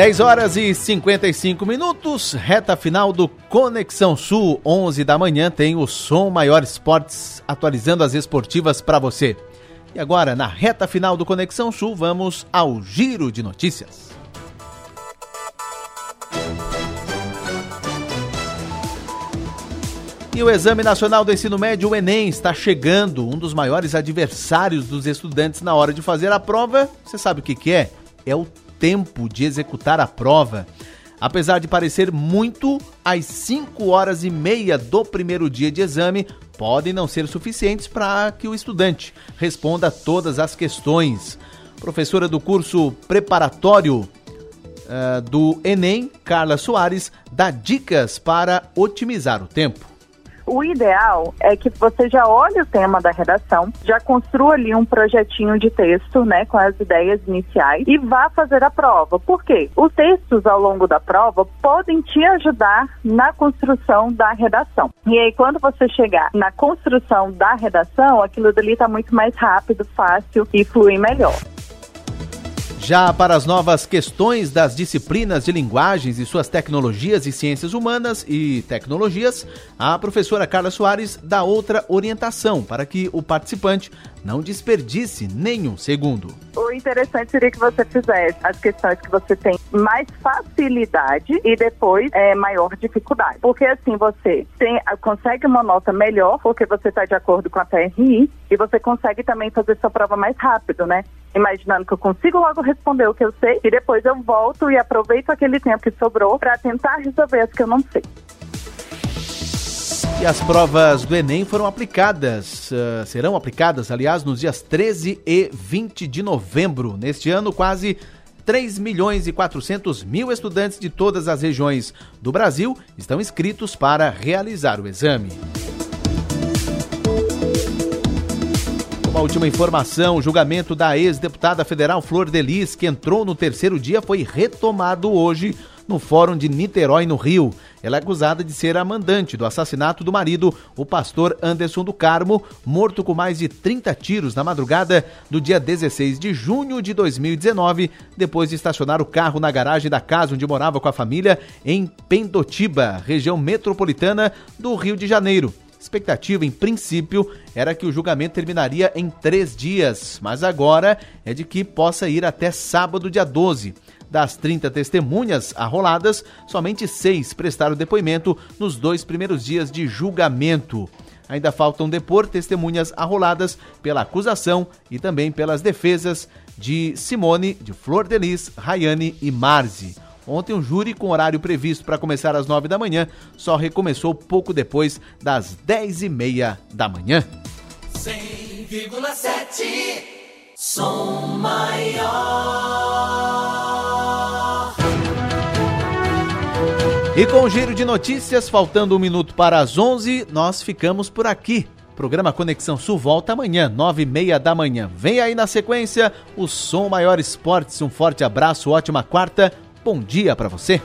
10 horas e 55 minutos, reta final do Conexão Sul, 11 da manhã, tem o Som Maior Esportes atualizando as esportivas para você. E agora, na reta final do Conexão Sul, vamos ao giro de notícias. E o Exame Nacional do Ensino Médio, o Enem, está chegando, um dos maiores adversários dos estudantes na hora de fazer a prova. Você sabe o que, que é? É o tempo de executar a prova. Apesar de parecer muito, as 5 horas e meia do primeiro dia de exame podem não ser suficientes para que o estudante responda todas as questões. Professora do curso preparatório uh, do Enem, Carla Soares, dá dicas para otimizar o tempo o ideal é que você já olhe o tema da redação, já construa ali um projetinho de texto, né, com as ideias iniciais e vá fazer a prova. Por quê? Os textos ao longo da prova podem te ajudar na construção da redação. E aí, quando você chegar na construção da redação, aquilo dali está muito mais rápido, fácil e flui melhor. Já para as novas questões das disciplinas de linguagens e suas tecnologias e ciências humanas e tecnologias, a professora Carla Soares dá outra orientação para que o participante não desperdice nenhum segundo. O interessante seria que você fizesse as questões que você tem mais facilidade e depois é, maior dificuldade. Porque assim você tem, consegue uma nota melhor porque você está de acordo com a TRI e você consegue também fazer sua prova mais rápido, né? Imaginando que eu consigo logo responder o que eu sei e depois eu volto e aproveito aquele tempo que sobrou para tentar resolver as que eu não sei. E as provas do Enem foram aplicadas, uh, serão aplicadas, aliás, nos dias 13 e 20 de novembro. Neste ano, quase 3 milhões e 400 mil estudantes de todas as regiões do Brasil estão inscritos para realizar o exame. Uma última informação: o julgamento da ex-deputada federal Flor Delis, que entrou no terceiro dia, foi retomado hoje no Fórum de Niterói, no Rio. Ela é acusada de ser a mandante do assassinato do marido, o pastor Anderson do Carmo, morto com mais de 30 tiros na madrugada do dia 16 de junho de 2019, depois de estacionar o carro na garagem da casa onde morava com a família em Pendotiba, região metropolitana do Rio de Janeiro expectativa, em princípio, era que o julgamento terminaria em três dias, mas agora é de que possa ir até sábado, dia 12. Das 30 testemunhas arroladas, somente seis prestaram depoimento nos dois primeiros dias de julgamento. Ainda faltam depor testemunhas arroladas pela acusação e também pelas defesas de Simone, de Flor Delis, Rayane e Marzi. Ontem, um júri com horário previsto para começar às 9 da manhã só recomeçou pouco depois das 10 e meia da manhã. 100,7 Som Maior. E com o giro de notícias, faltando um minuto para as 11, nós ficamos por aqui. Programa Conexão Sul volta amanhã, nove e meia da manhã. Vem aí na sequência o Som Maior Esportes. Um forte abraço, ótima quarta. Bom dia para você.